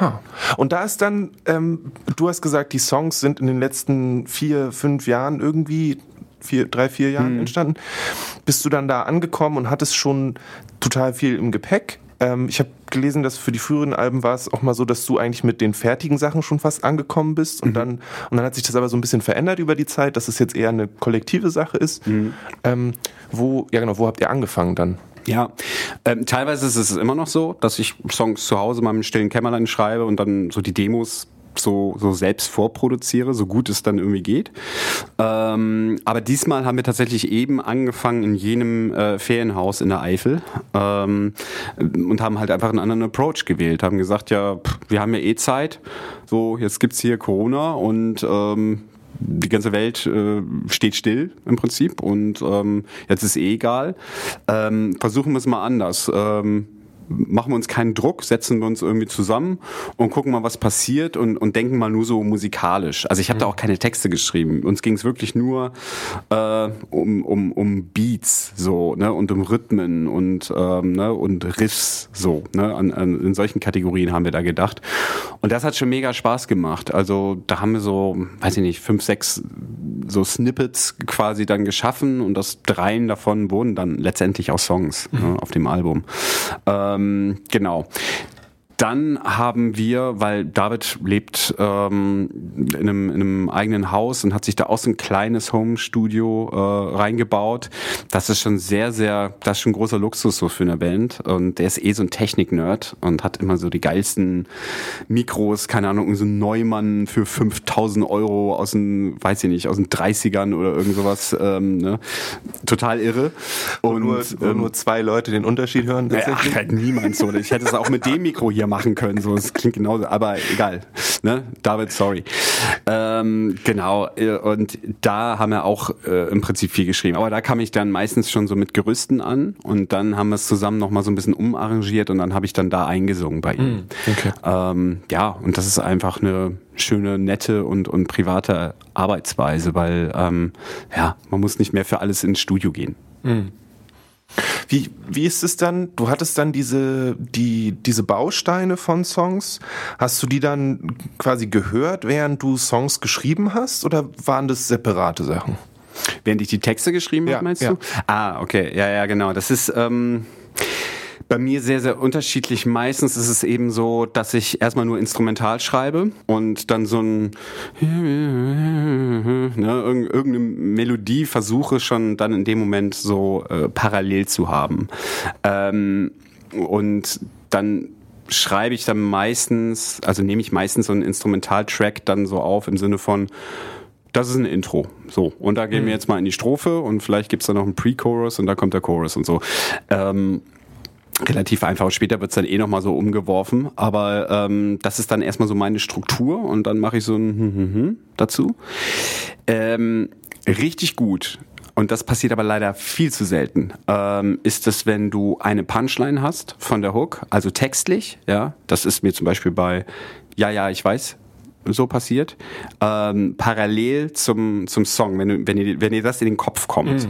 Ha. Und da ist dann, ähm, du hast gesagt, die Songs sind in den letzten vier, fünf Jahren irgendwie, vier, drei, vier Jahren entstanden. Bist du dann da angekommen und hattest schon total viel im Gepäck? Ähm, ich habe gelesen, dass für die früheren Alben war es auch mal so, dass du eigentlich mit den fertigen Sachen schon fast angekommen bist und dann und dann hat sich das aber so ein bisschen verändert über die Zeit, dass es jetzt eher eine kollektive Sache ist. Ähm, wo, ja genau, wo habt ihr angefangen dann? Ja, ähm, teilweise ist es immer noch so, dass ich Songs zu Hause mal im stillen Kämmerlein schreibe und dann so die Demos so, so selbst vorproduziere, so gut es dann irgendwie geht. Ähm, aber diesmal haben wir tatsächlich eben angefangen in jenem äh, Ferienhaus in der Eifel ähm, und haben halt einfach einen anderen Approach gewählt, haben gesagt, ja, pff, wir haben ja eh Zeit, so jetzt gibt's hier Corona und ähm, die ganze Welt äh, steht still im Prinzip und ähm, jetzt ist eh egal. Ähm, versuchen wir es mal anders. Ähm, machen wir uns keinen Druck, setzen wir uns irgendwie zusammen und gucken mal, was passiert und, und denken mal nur so musikalisch. Also ich habe da auch keine Texte geschrieben. Uns ging es wirklich nur äh, um, um, um Beats so ne und um Rhythmen und ähm, ne, und Riffs so ne an, an, in solchen Kategorien haben wir da gedacht und das hat schon mega Spaß gemacht. Also da haben wir so, weiß ich nicht, fünf, sechs so Snippets quasi dann geschaffen und das dreien davon wurden dann letztendlich auch Songs ne, auf dem Album. Ähm, genau. Dann haben wir, weil David lebt ähm, in, einem, in einem eigenen Haus und hat sich da auch so ein kleines Home-Studio äh, reingebaut. Das ist schon sehr, sehr, das ist schon großer Luxus so für eine Band. Und der ist eh so ein Technik-Nerd und hat immer so die geilsten Mikros, keine Ahnung, so ein Neumann für 5000 Euro aus den, weiß ich nicht, aus den 30ern oder irgend sowas. Ähm, ne? Total irre. Und Und nur, wo ähm, nur zwei Leute den Unterschied hören tatsächlich. ach, halt niemand so. Ich hätte es auch mit dem Mikro hier machen können. So, es klingt genauso, aber egal. Ne? David, sorry. Ähm, genau. äh, Und da haben wir auch äh, im Prinzip viel geschrieben. Aber da kam ich dann meistens schon so mit Gerüsten an und dann haben wir es zusammen noch mal so ein bisschen umarrangiert und dann habe ich dann da eingesungen bei ihm. okay. Ähm, ja, und das ist einfach eine schöne, nette und, und private Arbeitsweise, weil ähm, ja, man muss nicht mehr für alles ins Studio gehen. Wie, wie ist es dann? Du hattest dann diese, die, diese Bausteine von Songs. Hast du die dann quasi gehört, während du Songs geschrieben hast? Oder waren das separate Sachen? Während ich die Texte geschrieben Ja, habe, meinst ja. du? Ah, okay, ja, ja, genau. Das ist ähm, bei mir sehr, sehr unterschiedlich. Meistens ist es eben so, dass ich erstmal nur instrumental schreibe und dann so ein ne, irg- irgendeine Melodie versuche schon dann in dem Moment so äh, parallel zu haben. Ähm, und dann schreibe ich dann meistens, also nehme ich meistens so einen Instrumentaltrack dann so auf im Sinne von, das ist ein Intro. So, und da gehen wir jetzt mal in die Strophe und vielleicht gibt's da noch einen Pre-Chorus und da kommt der Chorus und so. Ähm, relativ einfach. Später wird's dann eh nochmal so umgeworfen. Aber ähm, das ist dann erstmal so meine Struktur und dann mache ich so ein hm, hm, hm dazu. Ähm, richtig gut. Und das passiert aber leider viel zu selten. Ähm, ist es, wenn du eine Punchline hast von der Hook, also textlich, ja, das ist mir zum Beispiel bei Ja, ja, ich weiß, so passiert, ähm, parallel zum, zum Song, wenn, du, wenn, ihr, wenn ihr das in den Kopf kommt.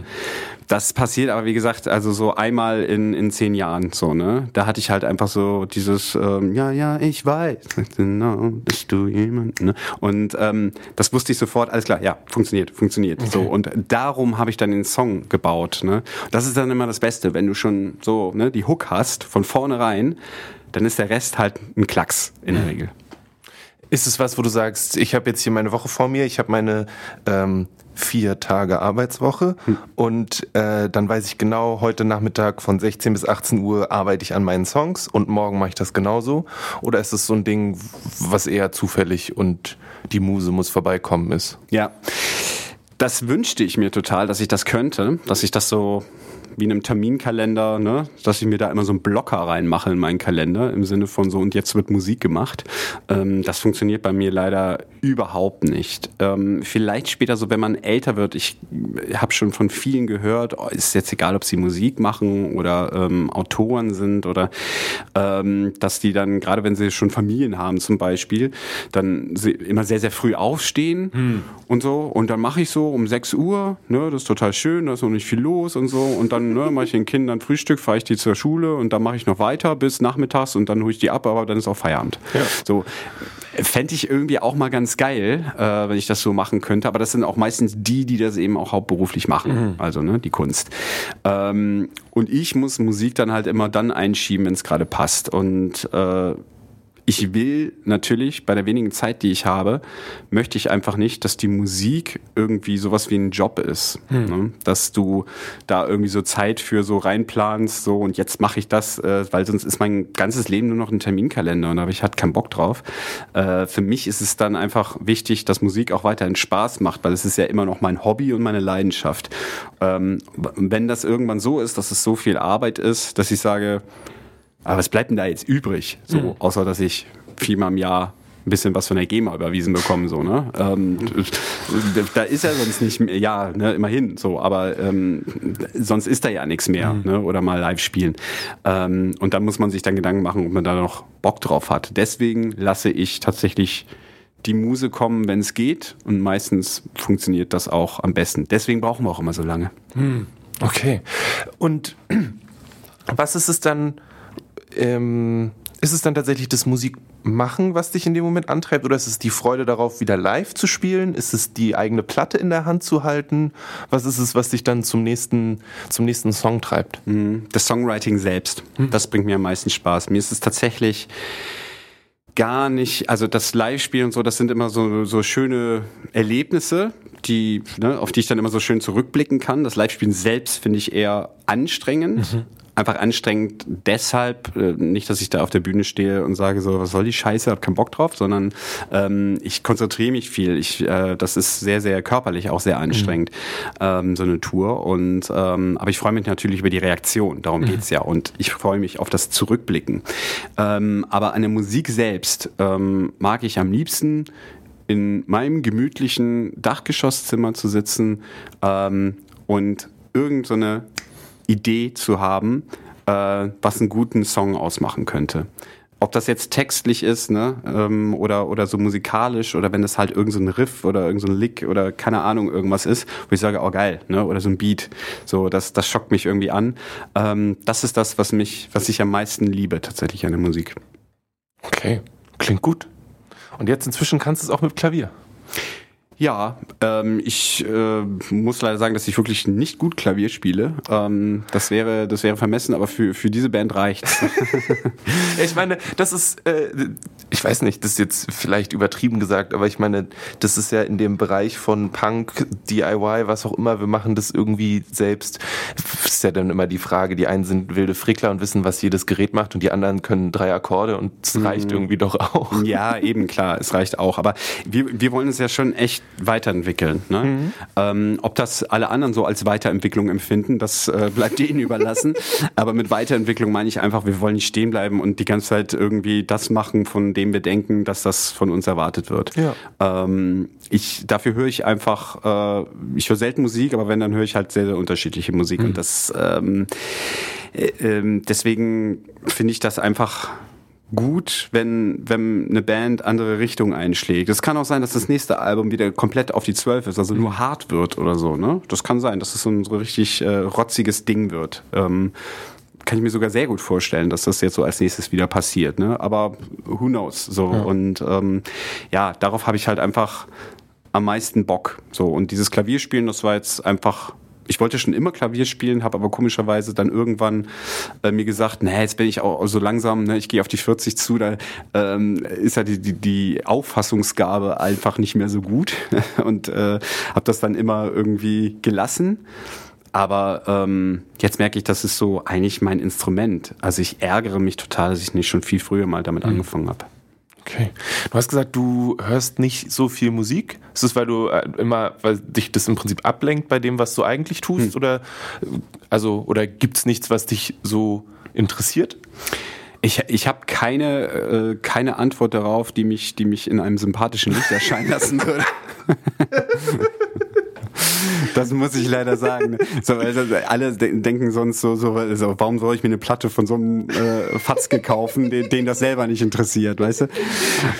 Das passiert aber, wie gesagt, also so einmal in, in zehn Jahren so, ne? Da hatte ich halt einfach so dieses, ähm, ja, ja, ich weiß, genau, bist du jemand, ne? Und ähm, das wusste ich sofort, alles klar, ja, funktioniert, funktioniert. So, und darum habe ich dann den Song gebaut, ne? Das ist dann immer das Beste, wenn du schon so, ne, die Hook hast, von vornherein, dann ist der Rest halt ein Klacks in der Regel. Ist es was, wo du sagst, ich habe jetzt hier meine Woche vor mir, ich habe meine ähm, vier Tage Arbeitswoche und äh, dann weiß ich genau, heute Nachmittag von 16 bis 18 Uhr arbeite ich an meinen Songs und morgen mache ich das genauso? Oder ist es so ein Ding, was eher zufällig und die Muse muss vorbeikommen ist? Ja. Das wünschte ich mir total, dass ich das könnte, dass ich das so wie einem Terminkalender, ne, dass ich mir da immer so einen Blocker reinmache in meinen Kalender im Sinne von so und jetzt wird Musik gemacht. Ähm, das funktioniert bei mir leider überhaupt nicht. Ähm, vielleicht später so, wenn man älter wird. Ich habe schon von vielen gehört, oh, ist jetzt egal, ob sie Musik machen oder ähm, Autoren sind oder ähm, dass die dann gerade wenn sie schon Familien haben zum Beispiel, dann immer sehr sehr früh aufstehen hm. und so und dann mache ich so um 6 Uhr, ne, das ist total schön, da ist noch nicht viel los und so und dann ne, mache ich den Kindern Frühstück, fahre ich die zur Schule und dann mache ich noch weiter bis nachmittags und dann hole ich die ab, aber dann ist auch Feierabend. Ja. So fände ich irgendwie auch mal ganz geil, äh, wenn ich das so machen könnte. Aber das sind auch meistens die, die das eben auch hauptberuflich machen. Mhm. Also ne, die Kunst. Ähm, und ich muss Musik dann halt immer dann einschieben, wenn es gerade passt. Und äh, ich will natürlich bei der wenigen Zeit, die ich habe, möchte ich einfach nicht, dass die Musik irgendwie sowas wie ein Job ist. Hm. Ne? Dass du da irgendwie so Zeit für so reinplanst, so und jetzt mache ich das, äh, weil sonst ist mein ganzes Leben nur noch ein Terminkalender und da habe ich halt keinen Bock drauf. Äh, für mich ist es dann einfach wichtig, dass Musik auch weiterhin Spaß macht, weil es ist ja immer noch mein Hobby und meine Leidenschaft. Ähm, wenn das irgendwann so ist, dass es so viel Arbeit ist, dass ich sage, aber was bleibt denn da jetzt übrig? So, mhm. außer dass ich viermal im Jahr ein bisschen was von der GEMA überwiesen bekomme, so, ne? Ähm, da ist ja sonst nicht mehr, ja, ne, immerhin, so, aber ähm, sonst ist da ja nichts mehr, mhm. ne? Oder mal live spielen. Ähm, und dann muss man sich dann Gedanken machen, ob man da noch Bock drauf hat. Deswegen lasse ich tatsächlich die Muse kommen, wenn es geht. Und meistens funktioniert das auch am besten. Deswegen brauchen wir auch immer so lange. Mhm. Okay. Und was ist es dann? Ähm, ist es dann tatsächlich das Musikmachen, was dich in dem Moment antreibt, oder ist es die Freude darauf, wieder live zu spielen? Ist es die eigene Platte in der Hand zu halten? Was ist es, was dich dann zum nächsten, zum nächsten Song treibt? Mhm. Das Songwriting selbst, mhm. das bringt mir am meisten Spaß. Mir ist es tatsächlich gar nicht, also das Live-Spielen und so, das sind immer so, so schöne Erlebnisse, die, ne, auf die ich dann immer so schön zurückblicken kann. Das Live-Spielen selbst finde ich eher anstrengend. Mhm einfach anstrengend deshalb, äh, nicht, dass ich da auf der Bühne stehe und sage so, was soll die Scheiße, hab keinen Bock drauf, sondern ähm, ich konzentriere mich viel. Ich, äh, das ist sehr, sehr körperlich auch sehr anstrengend, mhm. ähm, so eine Tour. Und ähm, aber ich freue mich natürlich über die Reaktion, darum mhm. geht's ja. Und ich freue mich auf das Zurückblicken. Ähm, aber an der Musik selbst ähm, mag ich am liebsten in meinem gemütlichen Dachgeschosszimmer zu sitzen ähm, und irgendeine so Idee zu haben, äh, was einen guten Song ausmachen könnte. Ob das jetzt textlich ist, ne, ähm, oder, oder so musikalisch, oder wenn das halt irgendein so Riff oder irgendein so Lick oder keine Ahnung irgendwas ist, wo ich sage, oh geil, ne, oder so ein Beat, so, das, das schockt mich irgendwie an. Ähm, das ist das, was mich, was ich am meisten liebe, tatsächlich an der Musik. Okay, klingt gut. Und jetzt inzwischen kannst du es auch mit Klavier. Ja, ähm, ich äh, muss leider sagen, dass ich wirklich nicht gut Klavier spiele. Ähm, das wäre, das wäre vermessen, aber für für diese Band reicht's. ich meine, das ist, äh, ich weiß nicht, das ist jetzt vielleicht übertrieben gesagt, aber ich meine, das ist ja in dem Bereich von Punk, DIY, was auch immer. Wir machen das irgendwie selbst. Das ist ja dann immer die Frage. Die einen sind wilde Frickler und wissen, was jedes Gerät macht, und die anderen können drei Akkorde und es mhm. reicht irgendwie doch auch. Ja, eben klar, es reicht auch. Aber wir wir wollen es ja schon echt weiterentwickeln. Ne? Mhm. Ähm, ob das alle anderen so als Weiterentwicklung empfinden, das äh, bleibt denen überlassen. Aber mit Weiterentwicklung meine ich einfach, wir wollen nicht stehen bleiben und die ganze Zeit irgendwie das machen, von dem wir denken, dass das von uns erwartet wird. Ja. Ähm, ich, dafür höre ich einfach, äh, ich höre selten Musik, aber wenn, dann höre ich halt sehr, sehr unterschiedliche Musik. Mhm. Und das ähm, äh, äh, deswegen finde ich das einfach gut, wenn, wenn eine Band andere Richtung einschlägt. Es kann auch sein, dass das nächste Album wieder komplett auf die Zwölf ist, also nur hart wird oder so. Ne? Das kann sein, dass es so ein so richtig äh, rotziges Ding wird. Ähm, kann ich mir sogar sehr gut vorstellen, dass das jetzt so als nächstes wieder passiert. Ne? Aber who knows? So ja. und ähm, ja, darauf habe ich halt einfach am meisten Bock. So und dieses Klavierspielen, das war jetzt einfach ich wollte schon immer Klavier spielen, habe aber komischerweise dann irgendwann äh, mir gesagt, nee, jetzt bin ich auch so langsam, ne, ich gehe auf die 40 zu, da ähm, ist ja die, die, die Auffassungsgabe einfach nicht mehr so gut und äh, habe das dann immer irgendwie gelassen. Aber ähm, jetzt merke ich, das ist so eigentlich mein Instrument. Also ich ärgere mich total, dass ich nicht schon viel früher mal damit mhm. angefangen habe. Okay. Du hast gesagt, du hörst nicht so viel Musik. Ist das, weil du äh, immer, weil dich das im Prinzip ablenkt bei dem, was du eigentlich tust? Hm. Oder also, oder gibt es nichts, was dich so interessiert? Ich, ich habe keine, äh, keine Antwort darauf, die mich, die mich in einem sympathischen Licht erscheinen lassen würde. Das muss ich leider sagen. So, also alle denken sonst so, so also, warum soll ich mir eine Platte von so einem äh, Fatzke kaufen, den, den das selber nicht interessiert, weißt du?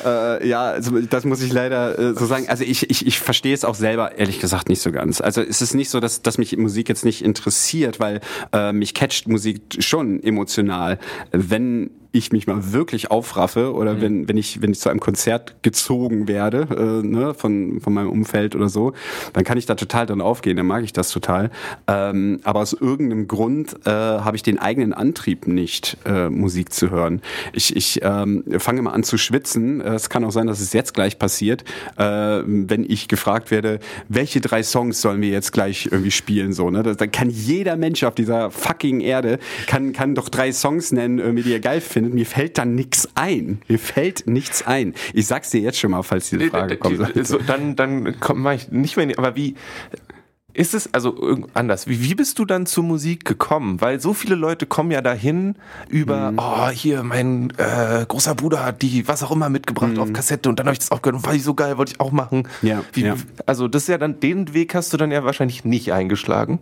Äh, ja, also das muss ich leider äh, so sagen. Also ich, ich, ich verstehe es auch selber, ehrlich gesagt, nicht so ganz. Also es ist nicht so, dass, dass mich Musik jetzt nicht interessiert, weil äh, mich catcht Musik schon emotional. Wenn ich mich mal wirklich aufraffe oder mhm. wenn, wenn ich, wenn ich zu einem Konzert gezogen werde, äh, ne, von, von meinem Umfeld oder so, dann kann ich da total drin aufgehen, dann mag ich das total. Ähm, aber aus irgendeinem Grund äh, habe ich den eigenen Antrieb nicht, äh, Musik zu hören. Ich, ich ähm, fange mal an zu schwitzen. Es kann auch sein, dass es jetzt gleich passiert, äh, wenn ich gefragt werde, welche drei Songs sollen wir jetzt gleich irgendwie spielen, so, ne? Da kann jeder Mensch auf dieser fucking Erde kann, kann doch drei Songs nennen, irgendwie, die er geil findet findet, mir fällt dann nichts ein. Mir fällt nichts ein. Ich sag's dir jetzt schon mal, falls diese Frage kommt. So, dann dann komm, mach ich nicht mehr. Aber wie ist es also anders? Wie, wie bist du dann zur Musik gekommen? Weil so viele Leute kommen ja dahin über, mhm. oh, hier, mein äh, großer Bruder hat die, was auch immer, mitgebracht mhm. auf Kassette und dann habe ich das auch gehört und war ich so geil, wollte ich auch machen. Ja, wie, ja. Also das ist ja dann, den Weg hast du dann ja wahrscheinlich nicht eingeschlagen.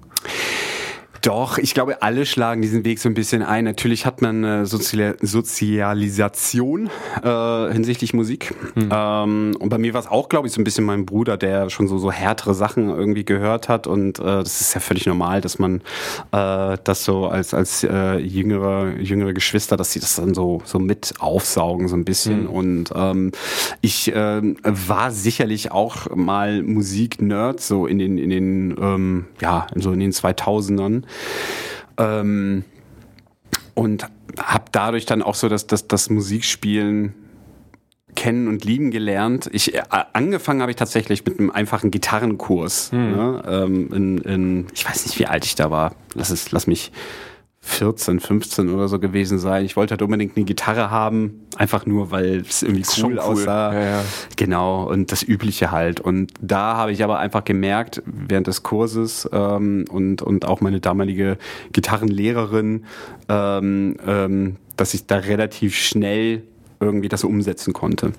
Doch, ich glaube, alle schlagen diesen Weg so ein bisschen ein. Natürlich hat man eine Sozial Sozialisation äh, hinsichtlich Musik. Hm. Ähm, und bei mir war es auch, glaube ich, so ein bisschen mein Bruder, der schon so, so härtere Sachen irgendwie gehört hat. Und äh, das ist ja völlig normal, dass man äh, das so als, als äh, jüngere, jüngere Geschwister, dass sie das dann so, so mit aufsaugen, so ein bisschen. Hm. Und ähm, ich äh, war sicherlich auch mal Musik-Nerd, so in den, in den, ähm, ja, so in den 2000ern. Ähm, und habe dadurch dann auch so das, das, das Musikspielen kennen und lieben gelernt. Ich äh, angefangen habe ich tatsächlich mit einem einfachen Gitarrenkurs. Hm. Ne? Ähm, in, in, ich weiß nicht, wie alt ich da war. Lass es, lass mich 14, 15 oder so gewesen sein. Ich wollte halt unbedingt eine Gitarre haben, einfach nur, weil es irgendwie cool, cool, aussah. Ja, ja. Genau, und das Übliche halt. Und da habe ich aber einfach gemerkt, während des Kurses ähm, und, und auch meine damalige Gitarrenlehrerin, ähm, ähm, dass ich da relativ schnell irgendwie das umsetzen konnte.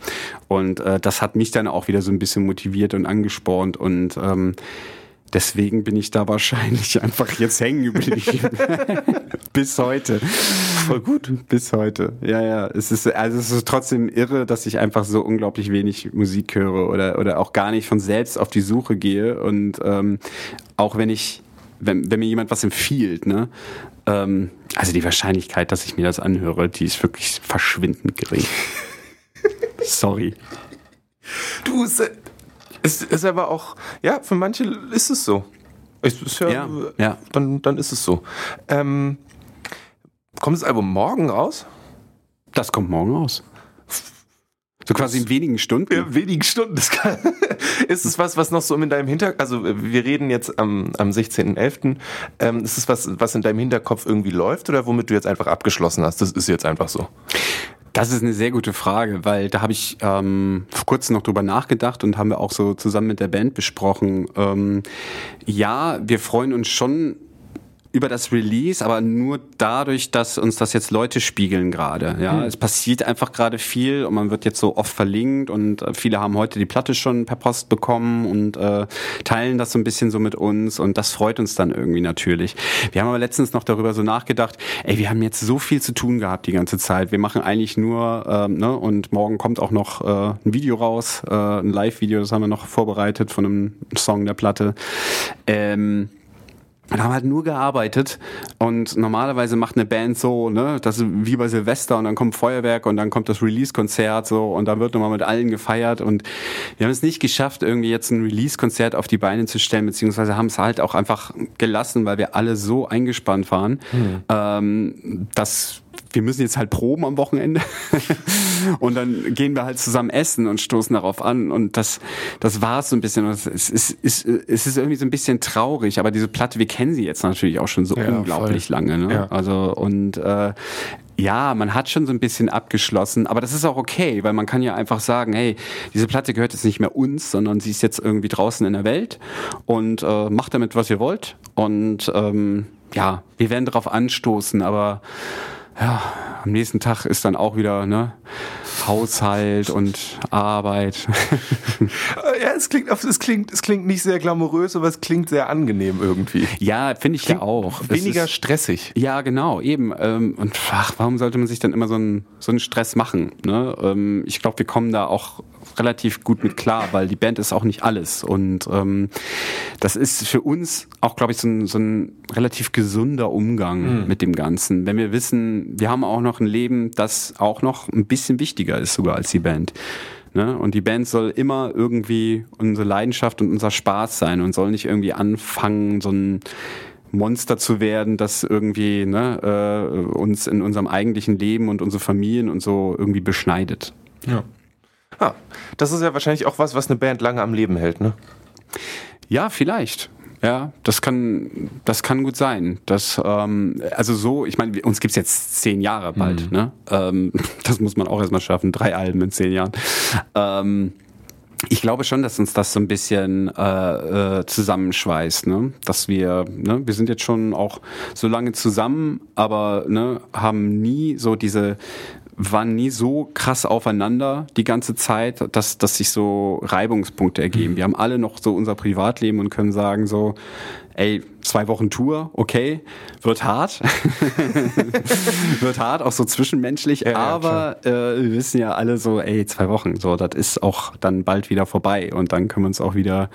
Und äh, das hat mich dann auch wieder so ein bisschen motiviert und angespornt und ähm, Deswegen bin ich da wahrscheinlich einfach jetzt hängen geblieben. Bis heute. Voll gut. Bis heute. Ja, ja. Es ist, also es ist trotzdem irre, dass ich einfach so unglaublich wenig Musik höre oder, oder auch gar nicht von selbst auf die Suche gehe. Und ähm, auch wenn ich, wenn, wenn mir jemand was empfiehlt, ne, ähm, also die Wahrscheinlichkeit, dass ich mir das anhöre, die ist wirklich verschwindend gering. Sorry. Du, es ist aber auch, ja, für manche ist es so. Ist ja, ja, ja. Dann, dann ist es so. Ähm, kommt das Album morgen raus? Das kommt morgen raus. So quasi in wenigen Stunden? Ja, wenigen Stunden. Das kann, ist es was, was noch so in deinem Hinterkopf, also wir reden jetzt am, am 16.11., ähm, ist es was, was in deinem Hinterkopf irgendwie läuft oder womit du jetzt einfach abgeschlossen hast? Das ist jetzt einfach so. Das ist eine sehr gute Frage, weil da habe ich ähm, vor kurzem noch drüber nachgedacht und haben wir auch so zusammen mit der Band besprochen. Ähm, ja, wir freuen uns schon über das Release, aber nur dadurch, dass uns das jetzt Leute spiegeln gerade. Ja, mhm. es passiert einfach gerade viel und man wird jetzt so oft verlinkt und äh, viele haben heute die Platte schon per Post bekommen und äh, teilen das so ein bisschen so mit uns und das freut uns dann irgendwie natürlich. Wir haben aber letztens noch darüber so nachgedacht, ey, wir haben jetzt so viel zu tun gehabt die ganze Zeit. Wir machen eigentlich nur, ähm, ne, und morgen kommt auch noch äh, ein Video raus, äh, ein Live-Video, das haben wir noch vorbereitet von einem Song der Platte. Ähm, wir haben halt nur gearbeitet und normalerweise macht eine Band so, ne, das ist wie bei Silvester und dann kommt Feuerwerk und dann kommt das Release-Konzert so und dann wird nochmal mit allen gefeiert und wir haben es nicht geschafft, irgendwie jetzt ein Release-Konzert auf die Beine zu stellen, beziehungsweise haben es halt auch einfach gelassen, weil wir alle so eingespannt waren, mhm. ähm, dass wir müssen jetzt halt proben am Wochenende und dann gehen wir halt zusammen essen und stoßen darauf an und das das war es so ein bisschen es ist, es ist es ist irgendwie so ein bisschen traurig aber diese Platte wir kennen sie jetzt natürlich auch schon so ja, unglaublich voll. lange ne? ja. also und äh, ja, man hat schon so ein bisschen abgeschlossen, aber das ist auch okay, weil man kann ja einfach sagen, hey, diese Platte gehört jetzt nicht mehr uns, sondern sie ist jetzt irgendwie draußen in der Welt und äh, macht damit, was ihr wollt. Und ähm, ja, wir werden darauf anstoßen, aber ja, am nächsten Tag ist dann auch wieder ne, Haushalt und Arbeit. ja, es klingt, es klingt, es klingt nicht sehr glamourös, aber es klingt sehr angenehm irgendwie. Ja, finde ich klingt ja auch. Weniger ist, stressig. Ja, genau, eben. Ähm, und ach, warum sollte man sich dann immer so einen, so einen Stress machen? Ne? Ähm, ich glaube, wir kommen da auch relativ gut mit klar, weil die Band ist auch nicht alles. Und ähm, das ist für uns auch, glaube ich, so ein, so ein relativ gesunder Umgang mhm. mit dem Ganzen. Wenn wir wissen, wir haben auch noch ein Leben, das auch noch ein bisschen wichtiger ist sogar als die Band. Ne? Und die Band soll immer irgendwie unsere Leidenschaft und unser Spaß sein und soll nicht irgendwie anfangen, so ein Monster zu werden, das irgendwie ne, äh, uns in unserem eigentlichen Leben und unsere Familien und so irgendwie beschneidet. Ja. Ah, das ist ja wahrscheinlich auch was, was eine Band lange am Leben hält, ne? Ja, vielleicht. Ja, das kann, das kann gut sein. Das, ähm, also so, ich meine, uns gibt's jetzt zehn Jahre bald, mhm. ne? Ähm, das muss man auch erstmal schaffen, drei Alben in zehn Jahren. Ähm, ich glaube schon, dass uns das so ein bisschen äh, äh, zusammenschweißt, ne? Dass wir, ne, wir sind jetzt schon auch so lange zusammen, aber ne, haben nie so diese waren nie so krass aufeinander die ganze Zeit, dass, dass sich so Reibungspunkte ergeben. Mhm. Wir haben alle noch so unser Privatleben und können sagen so, ey, zwei Wochen Tour, okay, wird hart. wird hart, auch so zwischenmenschlich, ja, aber ja, äh, wir wissen ja alle so, ey, zwei Wochen, so, das ist auch dann bald wieder vorbei und dann können wir uns auch wieder,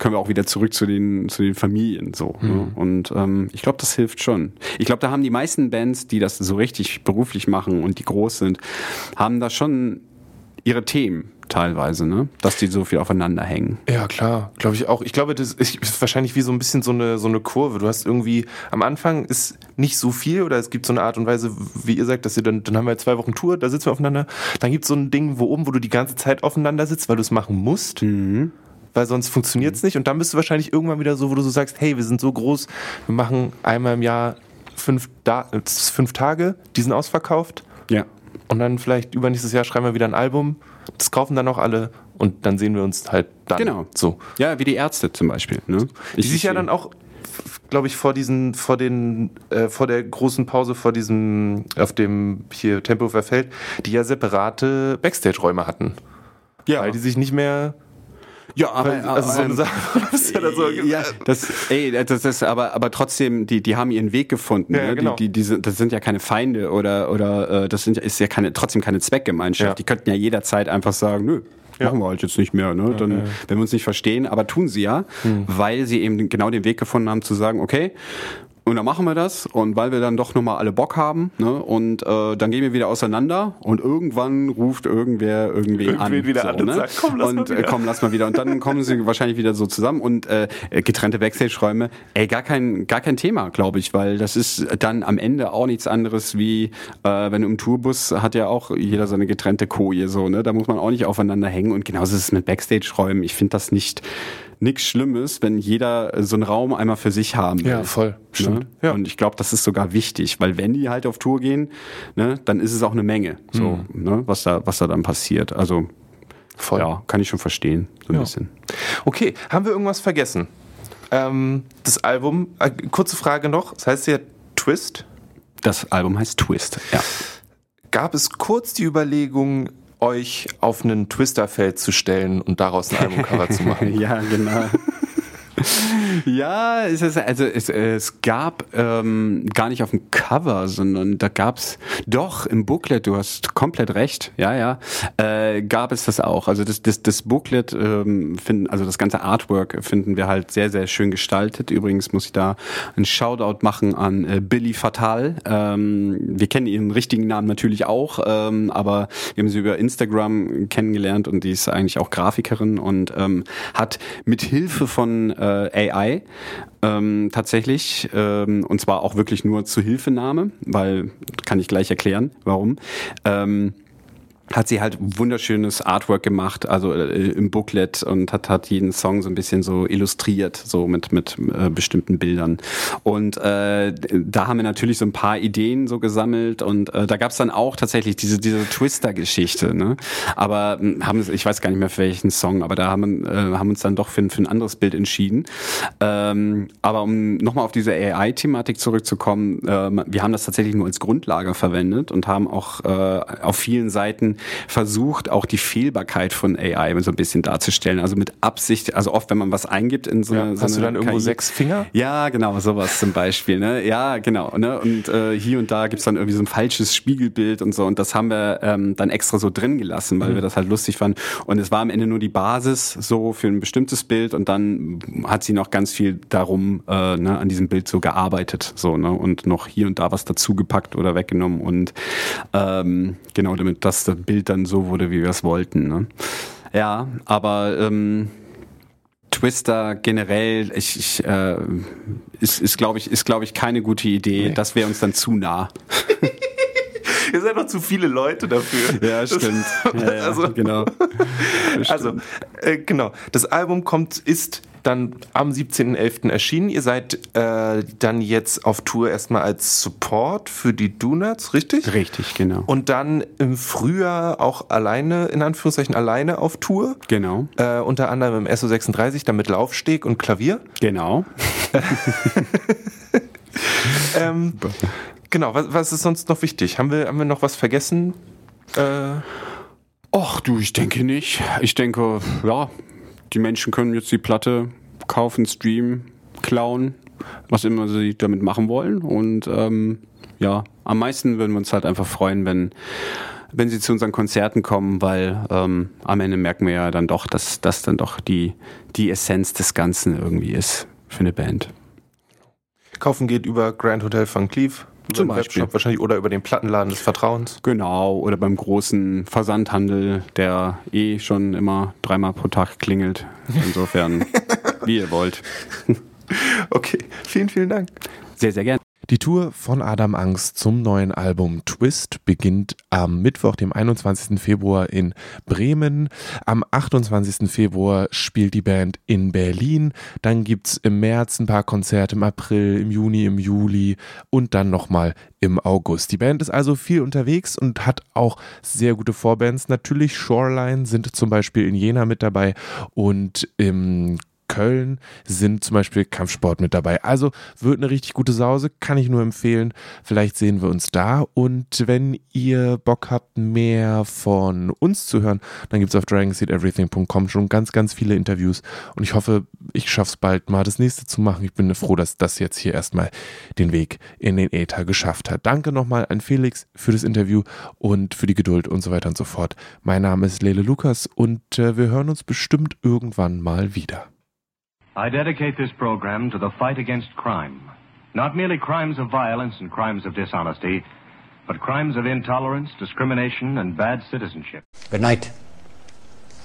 können wir auch wieder zurück zu den, zu den Familien, so. Ne? Mhm. Ne? Und ähm, ich glaube, das hilft schon. Ich glaube, da haben die meisten Bands, die das so richtig beruflich machen und die groß sind, haben da schon ihre Themen teilweise, ne? Dass die so viel aufeinander hängen. Ja, klar, glaube ich auch. Ich glaube, das ist wahrscheinlich wie so ein bisschen so eine, so eine Kurve. Du hast irgendwie, am Anfang ist nicht so viel oder es gibt so eine Art und Weise, wie ihr sagt, dass ihr dann, dann haben wir zwei Wochen Tour, da sitzen wir aufeinander. Dann gibt es so ein Ding, wo oben, wo du die ganze Zeit aufeinander sitzt, weil du es machen musst. Mhm. Weil sonst funktioniert es mhm. nicht. Und dann bist du wahrscheinlich irgendwann wieder so, wo du so sagst, hey, wir sind so groß, wir machen einmal im Jahr fünf, da fünf Tage, die sind ausverkauft. Ja. Und dann vielleicht übernächstes Jahr schreiben wir wieder ein Album das kaufen dann auch alle und dann sehen wir uns halt dann. Genau. So. Ja, wie die Ärzte zum Beispiel. Ne? Die sich ja dann auch, glaube ich, vor diesen, vor den, äh, vor der großen Pause, vor diesem, auf dem hier Tempo verfällt, die ja separate Backstage-Räume hatten. Ja. Weil die sich nicht mehr ja, aber also so eine ähm, Sache, das ja, so, ja, das, ey, das ist aber aber trotzdem, die die haben ihren Weg gefunden. Ja, ne? genau. die, die, die, das sind ja keine Feinde oder oder äh, das sind ist ja keine trotzdem keine Zweckgemeinschaft. Ja. Die könnten ja jederzeit einfach sagen, nö, ja. machen wir halt jetzt nicht mehr, ne? Dann, wenn wir uns nicht verstehen, aber tun sie ja, hm. weil sie eben genau den Weg gefunden haben zu sagen, okay, und dann machen wir das und weil wir dann doch nochmal alle Bock haben, ne, und äh, dann gehen wir wieder auseinander und irgendwann ruft irgendwer irgendwie an. wieder so, an und ne? sagt, komm, lass und, mal wieder. Äh, komm, lass mal wieder. Und dann kommen sie wahrscheinlich wieder so zusammen und äh, getrennte Backstage-Räume, ey, gar kein, gar kein Thema, glaube ich, weil das ist dann am Ende auch nichts anderes wie, äh, wenn du im Tourbus hat ja auch jeder seine getrennte Koje, so, ne? Da muss man auch nicht aufeinander hängen und genauso ist es mit Backstage-Räumen. Ich finde das nicht nichts Schlimmes, wenn jeder so einen Raum einmal für sich haben will. Ja, voll. Ne? Ja. Und ich glaube, das ist sogar wichtig, weil wenn die halt auf Tour gehen, ne, dann ist es auch eine Menge, so, mhm. ne, was da, was da dann passiert. Also voll. Ja, kann ich schon verstehen, so ein ja. bisschen. Okay, haben wir irgendwas vergessen? Ähm, das Album, äh, kurze Frage noch, das heißt ja Twist? Das Album heißt Twist, ja. Gab es kurz die Überlegung, euch auf einen Twisterfeld zu stellen und daraus ein Albumcover zu machen. ja, genau ja, es ist, also es, es gab ähm, gar nicht auf dem Cover, sondern da gab's doch im Booklet, du hast komplett recht, ja, ja, äh, gab es das auch. Also das, das, das Booklet ähm, finden, also das ganze Artwork finden wir halt sehr, sehr schön gestaltet. Übrigens muss ich da einen Shoutout machen an äh, Billy Fatal. Ähm, wir kennen ihren richtigen Namen natürlich auch, ähm, aber wir haben sie über Instagram kennengelernt und die ist eigentlich auch Grafikerin und ähm, hat mit Hilfe von äh, äh, AI ähm, tatsächlich ähm, und zwar auch wirklich nur zur Hilfenahme, weil kann ich gleich erklären, warum. Ähm, hat sie halt wunderschönes Artwork gemacht, also äh, im Booklet und hat, hat jeden Song so ein bisschen so illustriert, so mit, mit äh, bestimmten Bildern. Und äh, da haben wir natürlich so ein paar Ideen so gesammelt und äh, da gab es dann auch tatsächlich diese, diese Twister-Geschichte. Ne? Aber hm, haben ich weiß gar nicht mehr für welchen Song, aber da haben, äh, haben uns dann doch für, für ein anderes Bild entschieden. Ähm, aber um nochmal auf diese AI-Thematik zurückzukommen, äh, wir haben das tatsächlich nur als Grundlage verwendet und haben auch äh, auf vielen Seiten versucht, auch die Fehlbarkeit von AI so ein bisschen darzustellen. Also mit Absicht, also oft, wenn man was eingibt in so eine. Ja, hast so du dann irgendwo KI, sechs Finger? Ja, genau, sowas zum Beispiel. Ne? Ja, genau. Ne? Und äh, hier und da gibt's dann irgendwie so ein falsches Spiegelbild und so. Und das haben wir ähm, dann extra so drin gelassen, weil mhm. wir das halt lustig fanden. Und es war am Ende nur die Basis so für ein bestimmtes Bild und dann hat sie noch ganz viel darum äh, ne, an diesem Bild so gearbeitet so ne und noch hier und da was dazugepackt oder weggenommen und ähm, genau damit das Bild dann so wurde, wie wir es wollten. Ne? Ja, aber ähm, Twister generell, ich, ich äh, ist, ist glaube ich, ist glaube ich keine gute Idee. Nee. Das wäre uns dann zu nah. Ihr seid doch zu viele Leute dafür. Ja, stimmt. Ja, ja, also, genau. Also, äh, genau. Das Album kommt, ist dann am 17.11. erschienen. Ihr seid äh, dann jetzt auf Tour erstmal als Support für die Donuts, richtig? Richtig, genau. Und dann im Frühjahr auch alleine, in Anführungszeichen alleine auf Tour. Genau. Äh, unter anderem im SO36, dann mit Laufsteg und Klavier. Genau. ähm, genau, was, was, ist sonst noch wichtig? Haben wir, haben wir noch was vergessen? Äh, Och, du, ich denke nicht. Ich denke, ja, die Menschen können jetzt die Platte kaufen, streamen, klauen, was immer sie damit machen wollen. Und ähm, ja, am meisten würden wir uns halt einfach freuen, wenn wenn sie zu unseren Konzerten kommen, weil ähm, am Ende merken wir ja dann doch, dass das dann doch die, die Essenz des Ganzen irgendwie ist für eine Band. Kaufen geht über Grand Hotel Van Cleef. Zum Beispiel. Webshop wahrscheinlich oder über den Plattenladen des Vertrauens. Genau, oder beim großen Versandhandel, der eh schon immer dreimal pro Tag klingelt. Insofern, wie ihr wollt. Okay, vielen, vielen Dank. Sehr, sehr gerne. Die Tour von Adam Angst zum neuen Album Twist beginnt am Mittwoch, dem 21. Februar in Bremen. Am 28. Februar spielt die Band in Berlin. Dann gibt es im März ein paar Konzerte, im April, im Juni, im Juli und dann nochmal im August. Die Band ist also viel unterwegs und hat auch sehr gute Vorbands. Natürlich Shoreline sind zum Beispiel in Jena mit dabei und im Köln sind zum Beispiel Kampfsport mit dabei. Also wird eine richtig gute Sause, kann ich nur empfehlen. Vielleicht sehen wir uns da. Und wenn ihr Bock habt, mehr von uns zu hören, dann gibt es auf dragonseedeverything.com schon ganz, ganz viele Interviews. Und ich hoffe, ich schaffe es bald mal das nächste zu machen. Ich bin froh, dass das jetzt hier erstmal den Weg in den Äther geschafft hat. Danke nochmal an Felix für das Interview und für die Geduld und so weiter und so fort. Mein Name ist Lele Lukas und äh, wir hören uns bestimmt irgendwann mal wieder. I dedicate this program to the fight against crime. Not merely crimes of violence and crimes of dishonesty, but crimes of intolerance, discrimination, and bad citizenship. Good night,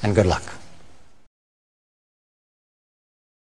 and good luck.